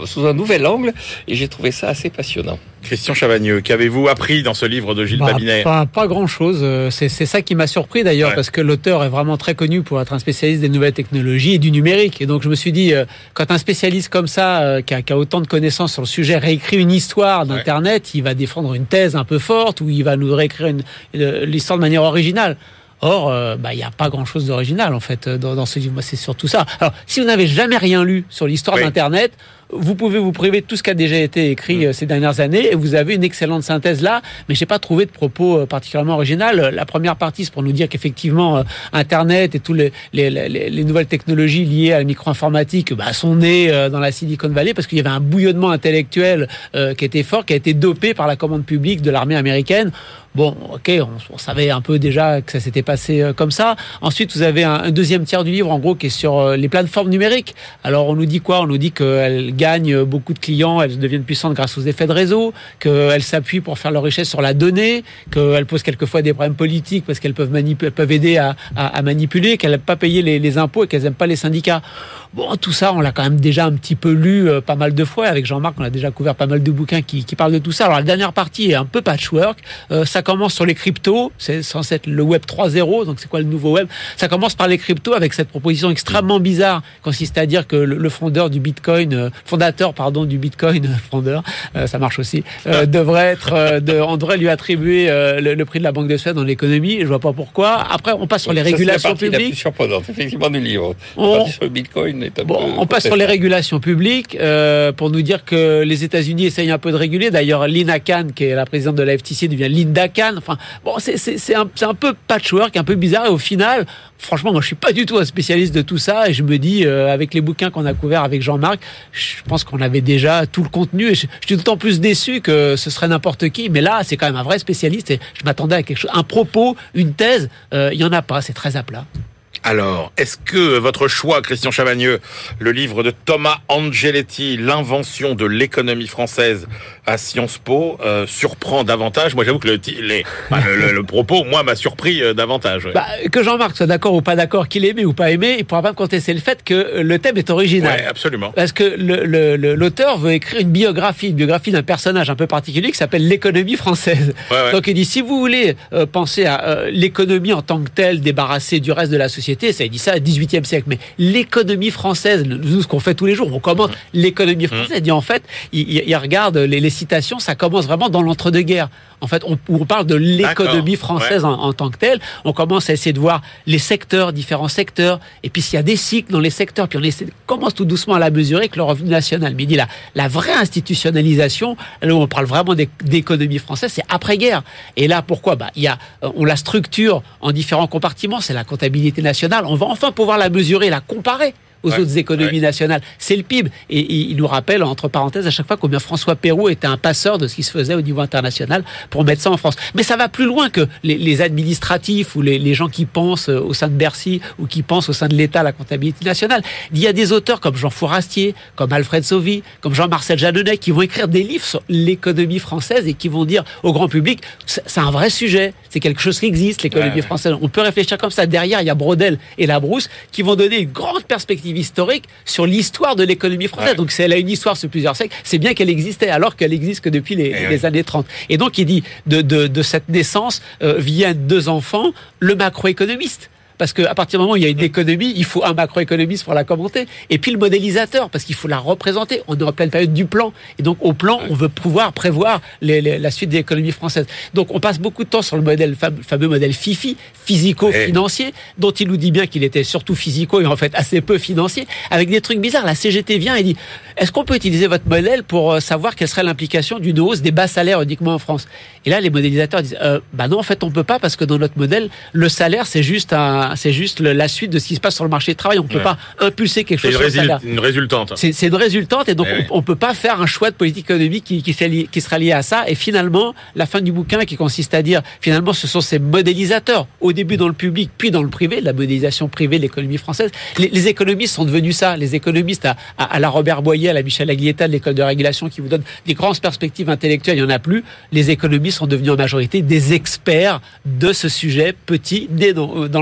sous un nouvel angle et j'ai trouvé ça assez passionnant. Christian Chavagneux, qu'avez-vous appris dans ce livre de Gilles bah, Babinet? Pas, pas grand-chose. Euh, c'est ça qui m'a surpris d'ailleurs, parce que l'auteur est vraiment très connu pour être un spécialiste des nouvelles technologies et du numérique. Et donc je me suis dit, euh, quand un spécialiste comme ça, euh, qui, a, qui, a, autant de connaissances sur le sujet, réécrit une histoire d'Internet, il va défendre une thèse un peu forte ou il va nous réécrire l'histoire de manière originale. Or, bah, il n'y a pas grand-chose d'original en fait dans, dans ce livre. Moi, c'est surtout ça. Alors, si vous n'avez jamais rien lu sur l'histoire d'Internet, vous pouvez vous priver de tout ce qui a déjà été écrit mm. euh, ces dernières années et vous avez une excellente synthèse là, mais j'ai pas trouvé de propos euh, particulièrement original. La première partie, c'est pour nous dire qu'effectivement, euh, Internet et toutes les, les, les, nouvelles technologies liées à la micro-informatique bah, sont nées dans la Silicon Valley parce qu'il y avait un bouillonnement intellectuel qui était fort, qui a été dopé par la commande publique de l'armée américaine. Bon, ok, on, savait un peu déjà que ça s'était passé comme ça. Ensuite, vous avez un, un, deuxième tiers du livre, en gros, qui est sur les plateformes numériques. Alors, on nous dit quoi? On nous dit qu'elles gagnent beaucoup de clients, elles deviennent puissantes grâce aux effets de réseau, qu'elles s'appuient pour faire leur richesse sur la donnée, qu'elles posent quelquefois des problèmes politiques parce qu'elles peuvent, peuvent aider à, manipuler, qu'elles n'aiment pas payer les, impôts et qu'elles n'aiment pas les syndicats. Bon, tout ça, on l'a quand même déjà un petit peu lu euh, pas mal de fois. Avec Jean-Marc, on a déjà couvert pas mal de bouquins qui, qui, parlent de tout ça. Alors, la dernière partie est un peu patchwork. Euh, ça commence sur les cryptos. C'est censé être le web 3.0. Donc, c'est quoi le nouveau web? Ça commence par les cryptos avec cette proposition extrêmement bizarre, consiste à dire que le, le fondeur du Bitcoin, euh, fondateur pardon du Bitcoin, fondeur, ça marche aussi, devrait être, de, on devrait lui attribuer le, prix de la Banque de Suède dans l'économie. Je vois pas pourquoi. Après, on passe sur les régulations publiques. La plus surprenante, effectivement, du livre. On, sur le Bitcoin. bon, on passe sur les régulations publiques pour nous dire que les États-Unis essayent un peu de réguler. D'ailleurs, Lina Khan, qui est la présidente de la FTC, devient Linda Khan. Enfin, bon, c'est un, un peu patchwork, un peu bizarre. Et au final, franchement, moi, je suis pas du tout un spécialiste de tout ça. Et je me dis, euh, avec les bouquins qu'on a couverts avec Jean-Marc, je pense qu'on avait déjà tout le contenu. Et je, suis d'autant plus déçu que ce serait n'importe qui. Mais là, c'est quand même un vrai spécialiste. Et je m'attendais à quelque chose, un propos, une thèse. Euh, il y en a pas. C'est très à plat. Alors, est-ce que votre choix, Christian Chavagneux, le livre de Thomas Angeletti, L'invention de l'économie française à Sciences Po, euh, surprend davantage? Moi, j'avoue que le, bah, le, propos, moi, m'a surpris euh, davantage. Bah, que Jean-Marc soit d'accord ou pas d'accord, qu'il aimait ou pas aimé, il pourra pas me contester le fait que le thème est original. Oui, absolument. Parce que l'auteur veut écrire une biographie, une biographie d'un personnage un peu particulier qui s'appelle l'économie française. Donc il dit, si vous voulez euh, penser à l'économie en tant que telle, débarrassée du reste de la société, ça a dit ça au XVIIIe siècle, mais l'économie française, nous, ce qu'on fait tous les jours, on commente mmh. l'économie française, mmh. dit en fait, il, regarde les, citations, ça commence vraiment dans l'entre-deux-guerres. En fait, on, on parle de l'économie française en, tant que telle. On commence à essayer de voir les secteurs, différents secteurs, et puis s'il y a des cycles dans les secteurs, puis on essaie, commence tout doucement à la mesurer avec le revenu national. Mais il dit là, la vraie institutionnalisation, là où on parle vraiment d'économie française, c'est après-guerre. Et là, pourquoi? Bah, il y a, on la structure en différents compartiments. C'est la comptabilité nationale. On va enfin pouvoir la mesurer, la comparer aux autres économies nationales. C'est le PIB. Et, il nous rappelle, entre parenthèses, à chaque fois combien François Perrault était un passeur de ce qui se faisait au niveau international pour mettre ça en France. Mais ça va plus loin que les, administratifs ou les, gens qui pensent euh, au sein de Bercy ou qui pensent au sein de l'État la comptabilité nationale. Il y a des auteurs comme Jean Fourastier, comme Alfred Sauvy, comme Jean-Marcel Jeanneney qui vont écrire des livres sur l'économie française et qui vont dire au grand public, c'est un vrai sujet, c'est quelque chose qui existe, l'économie française. On peut réfléchir comme ça. Derrière, il y a Brodel et Labrousse qui vont donner une grande perspective historique sur l'histoire de l'économie française. Donc, si elle a une histoire sur plusieurs siècles, c'est bien qu'elle existait, alors qu'elle existe que depuis les, eh années 30. Et donc, il dit, de, de, cette naissance euh, viennent deux enfants, le macroéconomiste parce qu'à partir du moment où il y a une économie, il faut un macroéconomiste pour la commenter, et puis le modélisateur, parce qu'il faut la représenter. On est en pleine période du plan, et donc au plan, on veut pouvoir prévoir la suite de l'économie française. Donc on passe beaucoup de temps sur le modèle, fameux modèle FIFI, physico-financier, dont il nous dit bien qu'il était surtout physico et en fait assez peu financier, avec des trucs bizarres. La CGT vient et dit, est-ce qu'on peut utiliser votre modèle pour euh, savoir quelle serait l'implication d'une hausse des bas salaires uniquement en France? Et là, les modélisateurs disent, euh, bah non, en fait, on peut pas parce que dans notre modèle, le salaire, c'est juste un, c'est juste la suite de ce qui se passe sur le marché du travail. On ne peut pas impulser quelque chose. C'est une, résultante. C'est une résultante et donc eh on, ne peut pas faire un choix de politique économique qui, qui, qui, sera lié à ça. Et finalement, la fin du bouquin qui consiste à dire, finalement, ce sont ces modélisateurs, au début dans le public, puis dans le privé, la modélisation privée de l'économie française. Les, économistes sont devenus ça. Les économistes à, à, la Robert Boyer, à la Michel Aglietta de l'école de régulation qui vous donne des grandes perspectives intellectuelles, il n'y en a plus. Les économistes sont devenus en majorité des experts de ce sujet petit, né dans, dans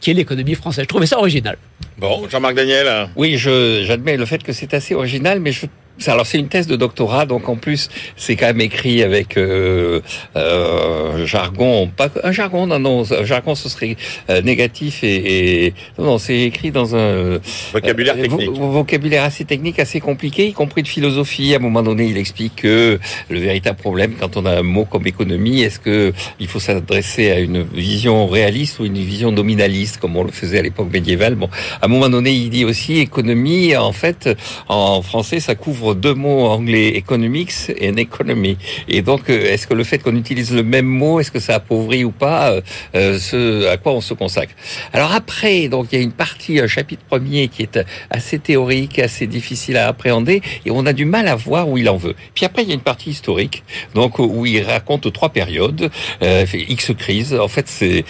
qui est l'économie française. Je trouvais ça original. Bon, Jean-Marc Daniel. Oui, j'admets le fait que c'est assez original, mais je alors c'est une thèse de doctorat, donc en plus c'est quand même écrit avec euh, euh, jargon, pas un jargon, non, non, un jargon ce serait euh, négatif et, et, non, non c'est écrit dans un vocabulaire technique, vocabulaire assez technique, assez compliqué, y compris de philosophie. À un moment donné, il explique que le véritable problème quand on a un mot comme économie, est-ce que il faut s'adresser à une vision réaliste ou une vision nominaliste, comme on le faisait à l'époque médiévale? Bon, à un moment donné, il dit aussi économie. En fait, en français, ça couvre deux mots anglais, economics et an economy. Et donc, euh, est-ce que le fait qu'on utilise le même mot, est-ce que ça appauvrit ou pas euh, euh, ce à quoi on se consacre? Alors après, donc il y a une partie, un chapitre premier qui est assez théorique, assez difficile à appréhender, et on a du mal à voir où il en veut. Puis après, il y a une partie historique, donc où il raconte trois périodes, X crise. En fait, c'est,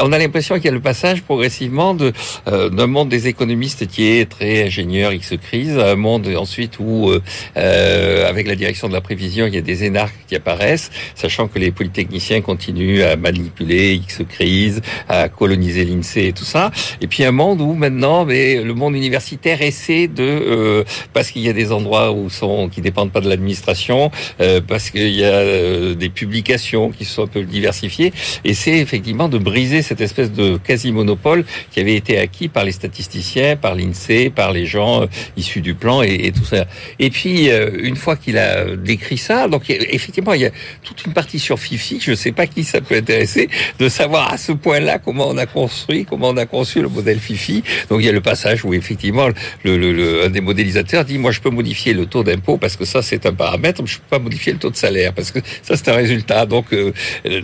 on a l'impression qu'il y a le passage progressivement d'un monde des économistes qui est très ingénieur X crise, un monde ensuite tout. Euh, euh, avec la direction de la prévision, il y a des énarques qui apparaissent, sachant que les polytechniciens continuent à manipuler X crise, à coloniser l'INSEE et tout ça. Et puis un monde où maintenant, mais le monde universitaire essaie de, euh, parce qu'il y a des endroits où sont qui dépendent pas de l'administration, parce qu'il y a des publications qui sont un peu diversifiées, c'est effectivement de briser cette espèce de quasi-monopole qui avait été acquis par les statisticiens, par l'INSEE, par les gens issus du plan et tout ça. Et puis, une fois qu'il a décrit ça, donc effectivement, il y a toute une partie sur Fifi, je ne sais pas qui ça peut intéresser, de savoir à ce point-là comment on a construit, comment on a conçu le modèle Fifi. Donc il y a le passage où effectivement un des modélisateurs dit moi je peux modifier le taux d'impôt parce que ça c'est un paramètre, mais je peux pas modifier le taux de salaire parce que ça c'est un résultat. Donc euh,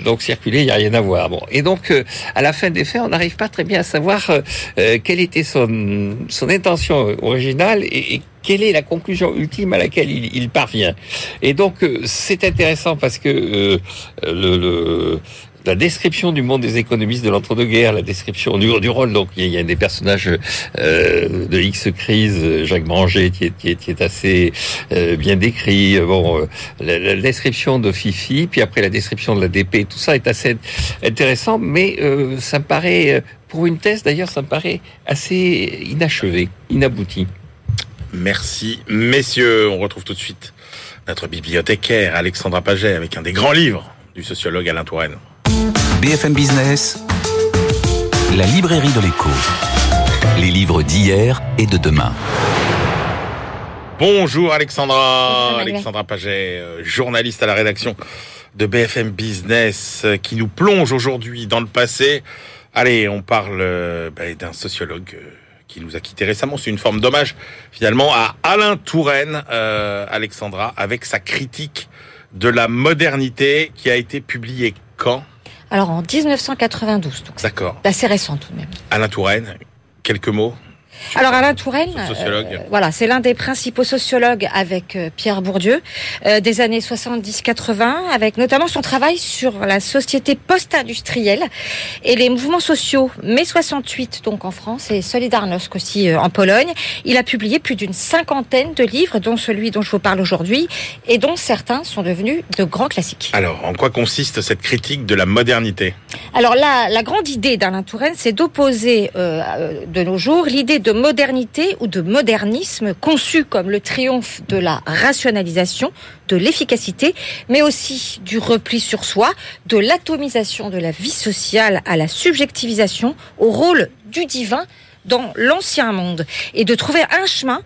donc circuler il y a rien à voir. Bon et donc euh, à la fin des faits on n'arrive pas très bien à savoir euh, quelle était son intention originale et quelle est la conclusion ultime à laquelle il, il parvient. Et donc c'est intéressant parce que euh, le, le la description du monde des économistes de l'entre-deux-guerres, la description du, du, rôle. Donc il y, a des personnages euh, de X crise, Jacques Branger qui est, qui est, qui est assez euh, bien décrit. Bon, euh, la, la, description de Fifi, puis après la description de la DP, tout ça est assez intéressant, mais euh, ça me paraît, pour une thèse d'ailleurs, ça me paraît assez inachevé, inabouti. Merci, messieurs. On retrouve tout de suite notre bibliothécaire Alexandra Paget avec un des grands livres du sociologue Alain Touraine. BFM Business, la librairie de l'écho. Les livres d'hier et de demain. Bonjour Alexandra, Bonjour, Alexandra Paget, journaliste à la rédaction de BFM Business, qui nous plonge aujourd'hui dans le passé. Allez, on parle euh, bah, d'un sociologue euh, qui nous a quitté récemment. C'est une forme d'hommage finalement à Alain Touraine, euh, Alexandra, avec sa critique de la modernité qui a été publiée quand? Alors en 1992, donc d'accord, assez récent tout de même. Alain Touraine, quelques mots? Alors Alain Touraine, euh, voilà, c'est l'un des principaux sociologues avec euh, Pierre Bourdieu euh, des années 70-80, avec notamment son travail sur la société post-industrielle et les mouvements sociaux. Mai 68 donc en France et Solidarnosc aussi euh, en Pologne. Il a publié plus d'une cinquantaine de livres, dont celui dont je vous parle aujourd'hui, et dont certains sont devenus de grands classiques. Alors, en quoi consiste cette critique de la modernité? Alors la, la grande idée d'Alain Touraine, c'est d'opposer de nos jours l'idée de modernité ou de modernisme conçu comme le triomphe de la rationalisation, de l'efficacité, mais aussi du repli sur soi, de l'atomisation de la vie sociale à la subjectivisation, au rôle du divin dans l'ancien monde, et de trouver un chemin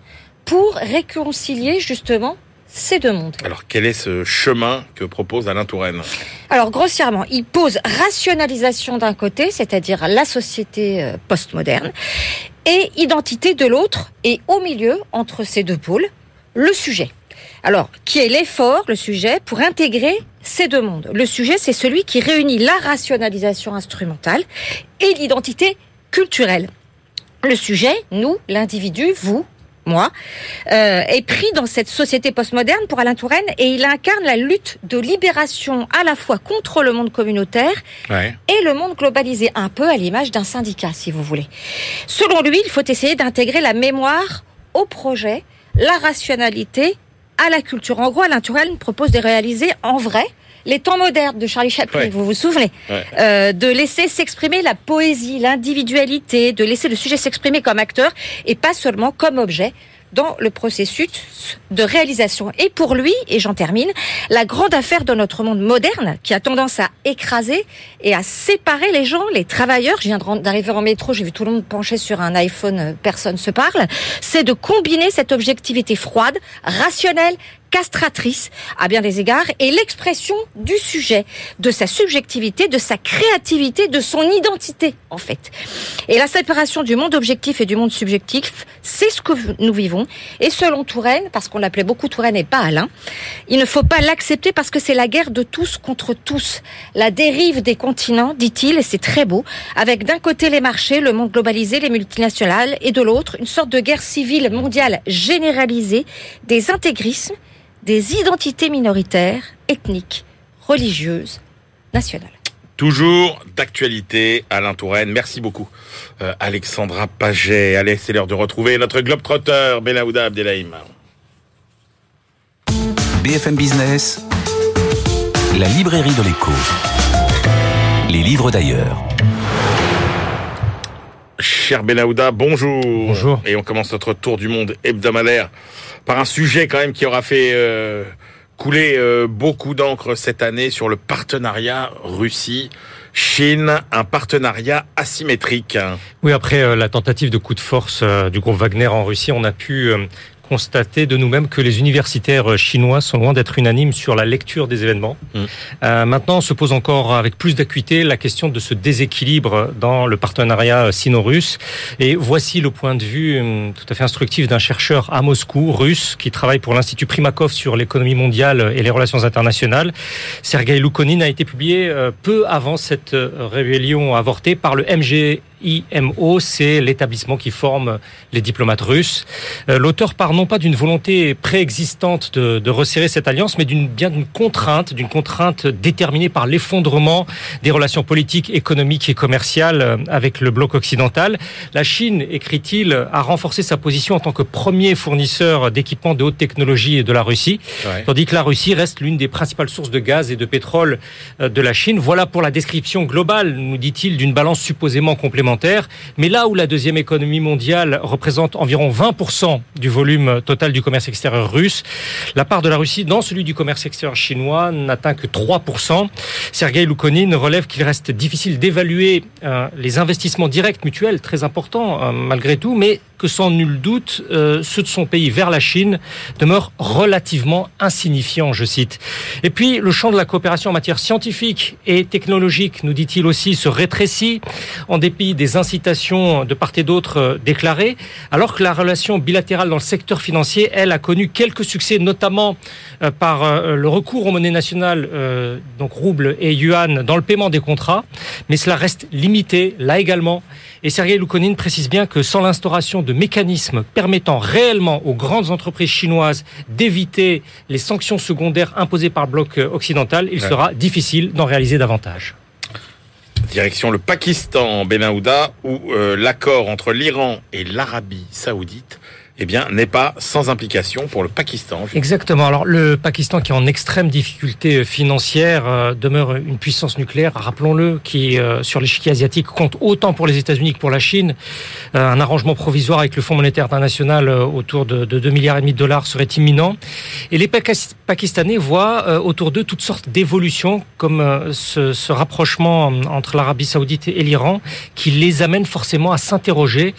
pour réconcilier justement ces deux mondes. Alors quel est ce chemin que propose Alain Touraine? Alors grossièrement, il pose rationalisation d'un côté, c'est-à-dire la société postmoderne, et identité de l'autre, et au milieu, entre ces deux pôles, le sujet. Alors, qui est l'effort, le sujet, pour intégrer ces deux mondes? Le sujet, c'est celui qui réunit la rationalisation instrumentale et l'identité culturelle. Le sujet, nous, l'individu, vous, moi, euh, est pris dans cette société postmoderne pour Alain Touraine et il incarne la lutte de libération à la fois contre le monde communautaire ouais. et le monde globalisé, un peu à l'image d'un syndicat, si vous voulez. Selon lui, il faut essayer d'intégrer la mémoire au projet, la rationalité à la culture. En gros, Alain Touraine propose de réaliser en vrai les temps modernes de Charlie Chaplin, Ouais. vous vous souvenez Ouais. Euh, De laisser s'exprimer la poésie, l'individualité, de laisser le sujet s'exprimer comme acteur et pas seulement comme objet dans le processus de réalisation. Et pour lui, et j'en termine, la grande affaire de notre monde moderne, qui a tendance à écraser et à séparer les gens, les travailleurs, je viens d'arriver en métro, j'ai vu tout le monde pencher sur un iPhone, euh, personne se parle, c'est de combiner cette objectivité froide, rationnelle, castratrice à bien des égards et l'expression du sujet, de sa subjectivité, de sa créativité, de son identité en fait. Et la séparation du monde objectif et du monde subjectif, c'est ce que nous vivons. Et selon Touraine, parce qu'on l'appelait beaucoup Touraine et pas Alain, il ne faut pas l'accepter parce que c'est la guerre de tous contre tous. La dérive des continents, dit-il, et c'est très beau, avec d'un côté les marchés, le monde globalisé, les multinationales, et de l'autre une sorte de guerre civile mondiale généralisée, des intégrismes, des identités minoritaires, ethniques, religieuses, nationales. Toujours d'actualité, Alain Touraine. Merci beaucoup, euh, Alexandra Paget. Allez, c'est l'heure de retrouver notre globe-trotteur, Benaouda Abdelhaim. BFM Business, la librairie de l'écho. Les livres d'ailleurs. Cher Benahouda, bonjour. Bonjour. Et on commence notre tour du monde hebdomadaire par un sujet quand même qui aura fait euh, couler euh, beaucoup d'encre cette année sur le partenariat Russie-Chine, un partenariat asymétrique. Oui, après euh, la tentative de coup de force euh, du groupe Wagner en Russie, on a pu euh, constater de nous-mêmes que les universitaires chinois sont loin d'être unanimes sur la lecture des événements. Mm. Euh, maintenant, on se pose encore avec plus d'acuité la question de ce déséquilibre dans le partenariat sino-russe. Et voici le point de vue hum, tout à fait instructif d'un chercheur à Moscou, russe, qui travaille pour l'Institut Primakov sur l'économie mondiale et les relations internationales. Sergei Loukonin a été publié euh, peu avant cette euh, rébellion avortée par le MG IMO, c'est l'établissement qui forme les diplomates russes. Euh, L'auteur part non pas d'une volonté préexistante de, de resserrer cette alliance, mais d'une bien d'une contrainte, d'une contrainte déterminée par l'effondrement des relations politiques, économiques et commerciales euh, avec le bloc occidental. La Chine, écrit-il, a renforcé sa position en tant que premier fournisseur d'équipements de haute technologie de la Russie, Ouais. tandis que la Russie reste l'une des principales sources de gaz et de pétrole euh, de la Chine. Voilà pour la description globale, nous dit-il, d'une balance supposément complémentaire. Mais là où la deuxième économie mondiale représente environ 20% du volume total du commerce extérieur russe, la part de la Russie dans celui du commerce extérieur chinois n'atteint que 3%. Sergei Loukonin relève qu'il reste difficile d'évaluer euh, les investissements directs mutuels, très importants euh, malgré tout, mais que sans nul doute, euh, ceux de son pays vers la Chine demeurent relativement insignifiants, je cite. Et puis, le champ de la coopération en matière scientifique et technologique, nous dit-il aussi, se rétrécit en dépit des incitations de part et d'autre déclarées, alors que la relation bilatérale dans le secteur financier, elle, a connu quelques succès, notamment euh, par euh, le recours aux monnaies nationales, euh, donc rouble et yuan, dans le paiement des contrats, mais cela reste limité, là également. Et Sergei Loukonin précise bien que sans l'instauration de mécanismes permettant réellement aux grandes entreprises chinoises d'éviter les sanctions secondaires imposées par le bloc occidental, il Ouais. sera difficile d'en réaliser davantage. Direction le Pakistan, Benahouda, où euh, l'accord entre l'Iran et l'Arabie saoudite eh bien, n'est pas sans implication pour le Pakistan. Exactement. Alors le Pakistan qui est en extrême difficulté financière euh, demeure une puissance nucléaire, rappelons-le, qui euh, sur l'échiquier asiatique compte autant pour les États-Unis que pour la Chine. Euh, un arrangement provisoire avec le Fonds monétaire international euh, autour de, de 2 milliards et demi de dollars serait imminent. Et les Pakis- Pakistanais voient euh, autour d'eux toutes sortes d'évolutions, comme euh, ce, rapprochement euh, entre l'Arabie saoudite et l'Iran, qui les amène forcément à s'interroger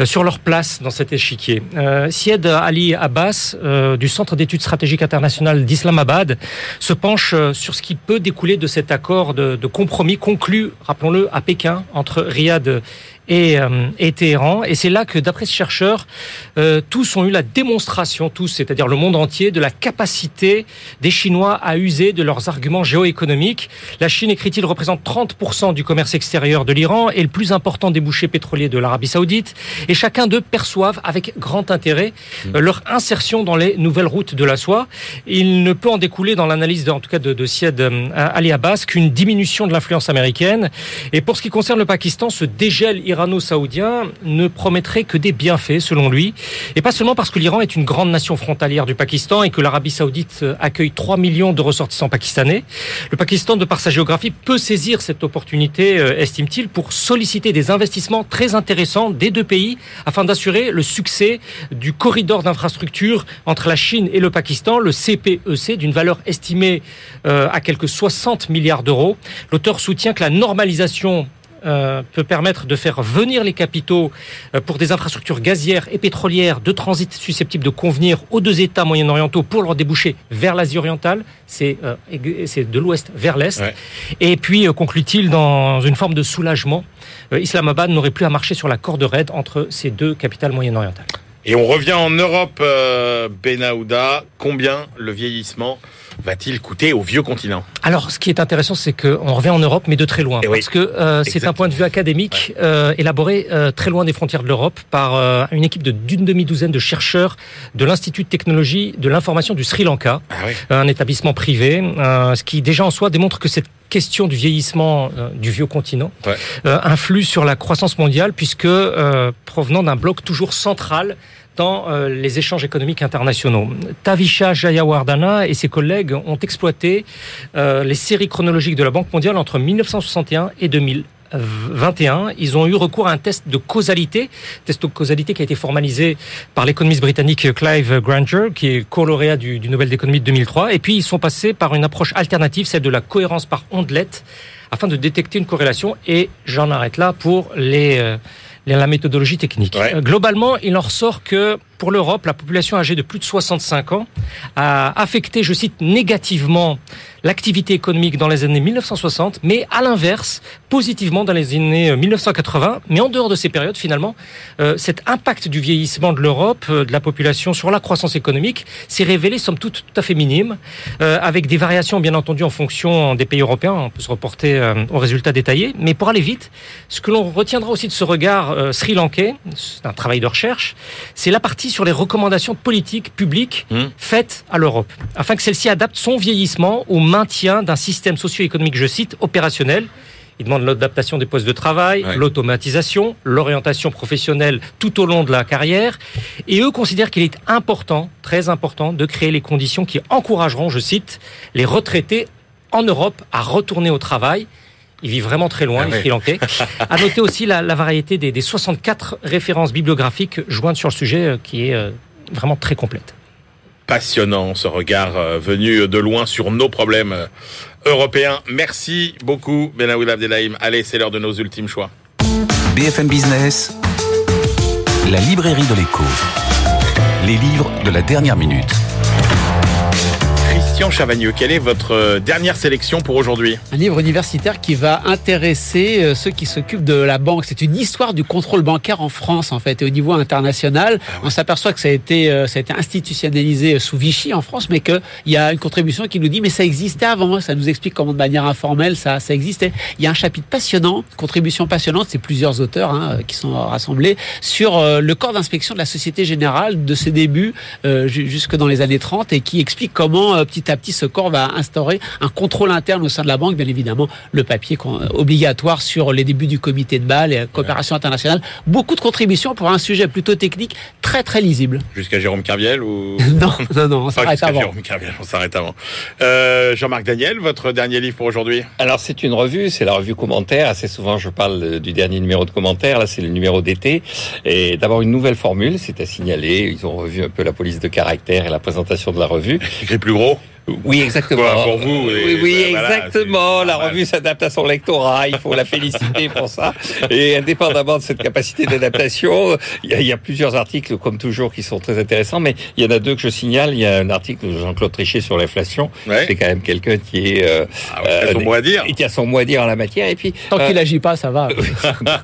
euh, sur leur place dans cet échiquier. Euh, Syed Ali Abbas, euh, du Centre d'études stratégiques internationales d'Islamabad, se penche euh, sur ce qui peut découler de cet accord de, de compromis conclu, rappelons-le, à Pékin, entre Riyad et, euh, et Téhéran. Et c'est là que, d'après ce chercheur, euh, tous ont eu la démonstration, tous, c'est-à-dire le monde entier, de la capacité des Chinois à user de leurs arguments géoéconomiques. La Chine, écrit-il, représente 30% du commerce extérieur de l'Iran et le plus important débouché pétrolier de l'Arabie saoudite. Et chacun d'eux perçoivent avec grand intérêt euh, leur insertion dans les nouvelles routes de la soie. Il ne peut en découler dans l'analyse, en tout cas de, de Syed euh, Ali Abbas, qu'une diminution de l'influence américaine. Et pour ce qui concerne le Pakistan, ce dégel irano-saoudien ne promettrait que des bienfaits, selon lui. Et pas seulement parce que l'Iran est une grande nation frontalière du Pakistan et que l'Arabie saoudite accueille 3 millions de ressortissants pakistanais. Le Pakistan, de par sa géographie, peut saisir cette opportunité, euh, estime-t-il, pour solliciter des investissements très intéressants des deux pays afin d'assurer le succès du corridor d'infrastructures entre la Chine et le Pakistan, le CPEC, d'une valeur estimée euh, à quelques 60 milliards d'euros. L'auteur soutient que la normalisation euh, peut permettre de faire venir les capitaux euh, pour des infrastructures gazières et pétrolières de transit susceptibles de convenir aux deux États moyen-orientaux pour leur déboucher vers l'Asie orientale. C'est euh, de l'ouest vers l'est. Ouais. Et puis, euh, conclut-il, dans une forme de soulagement, euh, Islamabad n'aurait plus à marcher sur la corde raide entre ces deux capitales moyen-orientales. Et on revient en Europe, euh, Benahouda. Combien le vieillissement va-t-il coûter au vieux continent? Alors, ce qui est intéressant, c'est qu'on revient en Europe, mais de très loin. Eh oui. parce que euh, c'est un point de vue académique euh, élaboré euh, très loin des frontières de l'Europe par une équipe de- d'une demi-douzaine de chercheurs de l'Institut de technologie de l'information du Sri Lanka, Ah oui. un établissement privé, ce qui déjà en soi démontre que cette question du vieillissement euh, du vieux continent Ouais. euh, influe sur la croissance mondiale, puisque euh, provenant d'un bloc toujours central dans euh, les échanges économiques internationaux. Tavisha Jayawardana et ses collègues ont exploité euh, les séries chronologiques de la Banque mondiale entre 1961 et 2000. 21, ils ont eu recours à un test de causalité, test de causalité qui a été formalisé par l'économiste britannique Clive Granger, qui est co-lauréat du, du Nobel d'économie de 2003. Et puis ils sont passés par une approche alternative, celle de la cohérence par ondelette, afin de détecter une corrélation. Et j'en arrête là pour les, euh, la méthodologie technique. Ouais. Euh, Globalement, il en ressort que pour l'Europe, la population âgée de plus de 65 ans a affecté, je cite, négativement l'activité économique dans les années 1960, mais à l'inverse, positivement dans les années 1980. Mais en dehors de ces périodes, finalement, euh, cet impact du vieillissement de l'Europe, euh, de la population sur la croissance économique, s'est révélé, somme toute, tout à fait minime, euh, avec des variations, bien entendu, en fonction des pays européens. On peut se reporter euh, aux résultats détaillés. Mais pour aller vite, ce que l'on retiendra aussi de ce regard euh, sri-lankais, c'est un travail de recherche, c'est la partie sur les recommandations politiques publiques Mmh. faites à l'Europe, afin que celle-ci adapte son vieillissement au maintien d'un système socio-économique, je cite, opérationnel. Il demande l'adaptation des postes de travail, Ouais. l'automatisation, l'orientation professionnelle tout au long de la carrière. Et eux considèrent qu'il est important, très important, de créer les conditions qui encourageront, je cite, les retraités en Europe à retourner au travail. Ils vivent vraiment très loin, Ah les. Sri Lankais. À noter aussi la, la variété des, des 64 références bibliographiques jointes sur le sujet, euh, qui est euh, vraiment très complète. Passionnant ce regard euh, venu de loin sur nos problèmes européens. Merci beaucoup, Benaoud Abdelhaim. Allez, c'est l'heure de nos ultimes choix. BFM Business, la librairie de l'écho. Les livres de la dernière minute. Christian Chavagneux, quelle est votre euh, dernière sélection pour aujourd'hui? Un livre universitaire qui va intéresser euh, ceux qui s'occupent de la banque. C'est une histoire du contrôle bancaire en France, en fait, et au niveau international. On s'aperçoit que ça a été, euh, ça a été institutionnalisé sous Vichy en France, mais qu'il y a une contribution qui nous dit, mais ça existait avant. Ça nous explique comment, de manière informelle, ça, ça existait. Il y a un chapitre passionnant, contribution passionnante, c'est plusieurs auteurs hein, qui sont rassemblés, sur le corps d'inspection de la Société Générale de ses débuts euh, ju- jusque dans les années 30 et qui explique comment, euh, petit à petit, ce corps va instaurer un contrôle interne au sein de la banque, bien évidemment, le papier euh, obligatoire sur les débuts du comité de Bâle et la coopération internationale. Beaucoup de contributions pour un sujet plutôt technique, très très lisible. Jusqu'à Jérôme Carviel ou Non, non, non, on s'arrête jusqu'à avant. Jérôme Carviel, on s'arrête avant. Euh, Jean-Marc Daniel, votre dernier livre pour aujourd'hui? Alors c'est une revue, c'est la revue commentaire. Assez souvent je parle euh, du dernier numéro de commentaire. Là c'est le numéro d'été. Et d'abord une nouvelle formule, c'est à signaler. Ils ont revu un peu la police de caractère et la présentation de la revue. Écrit plus gros Oui exactement. Quoi, pour vous, et Oui, oui voilà, exactement. La revue s'adapte à son lectorat. Il faut la féliciter pour ça. Et indépendamment de cette capacité d'adaptation, il y, a, il y a plusieurs articles comme toujours qui sont très intéressants. Mais il y en a deux que je signale. Il y a un article de Jean-Claude Trichet sur l'inflation. Ouais. C'est quand même quelqu'un qui est euh, Ah ouais, son des- mot à dire. et qui a son mot à dire en la matière. Et puis Tant euh, qu'il agit pas, ça va.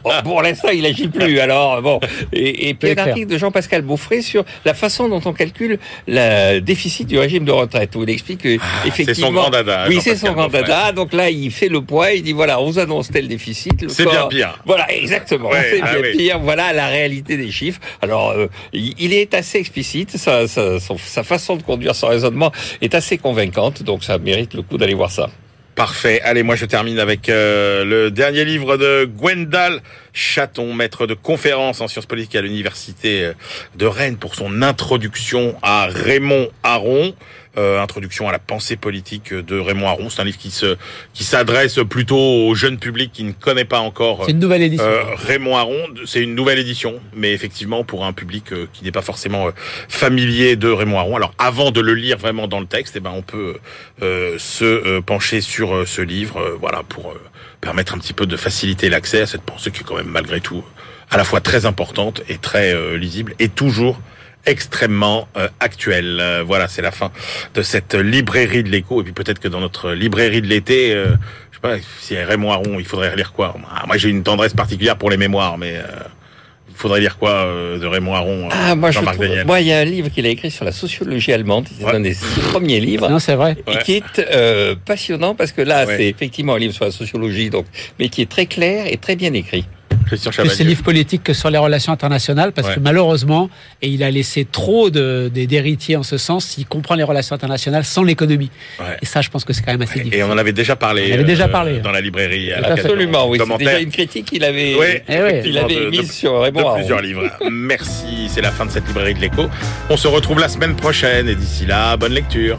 Bon, pour l'instant, il agit plus. Alors bon, et, et puis Peut un écrire. article de Jean-Pascal Beaufray sur la façon dont on calcule le déficit du régime de retraite. Où il explique que Ah, c'est son grand dada, Oui, c'est son grand dada. Donc là, il fait le poids. Il dit voilà, on vous annonce tel déficit. C'est bien pire. Voilà, exactement. Ouais, c'est ah bien oui. pire. Voilà la réalité des chiffres. Alors, euh, il est assez explicite. Sa, sa, son- sa façon de conduire son raisonnement est assez convaincante. Donc, ça mérite le coup d'aller voir ça. Parfait. Allez, moi je termine avec euh, le dernier livre de Gwendal Chaton, maître de conférence en sciences politiques à l'université euh, de Rennes pour son introduction à Raymond Aron. Euh, introduction à la pensée politique de Raymond Aron. C'est un livre qui se qui s'adresse plutôt au jeune public qui ne connaît pas encore C'est une nouvelle édition. euh, Raymond Aron, c'est une nouvelle édition, mais effectivement pour un public euh, qui n'est pas forcément euh, familier de Raymond Aron. Alors avant de le lire vraiment dans le texte, eh ben on peut euh, se pencher sur ce livre, voilà pour permettre un petit peu de faciliter l'accès à cette pensée qui est quand même malgré tout à la fois très importante et très euh, lisible et toujours extrêmement euh, actuelle. Euh, voilà, c'est la fin de cette librairie de l'écho. Et puis peut-être que dans notre librairie de l'été, euh, je sais pas, si Raymond Aron, il faudrait lire quoi? Ah, Moi, j'ai une tendresse particulière pour les mémoires, mais euh, il faudrait lire quoi euh, de Raymond Aron euh, Ah, moi, je trouve- moi, il y a un livre qu'il a écrit sur la sociologie allemande. C'est Ouais. un des six premiers livres. Non, c'est vrai. et Ouais. qui est euh, passionnant parce que là, Ouais. c'est effectivement un livre sur la sociologie, donc, mais qui est très clair et très bien écrit. Christian ses livres politiques que sur les relations internationales, parce Ouais. que malheureusement, et il a laissé trop de- des- d'héritiers en ce sens, il comprend les relations internationales sans l'économie. Ouais. Et ça, je pense que c'est quand même assez difficile. Et on en avait déjà parlé. On avait déjà parlé. Dans la librairie. à la. Absolument, oui. C'est déjà une critique qu'il avait, Oui, Eh oui. effectivement, avait de- mise de- sur Raymond de Aron. plusieurs livres. Merci, c'est la fin de cette librairie de l'écho. On se retrouve la semaine prochaine et d'ici là, bonne lecture.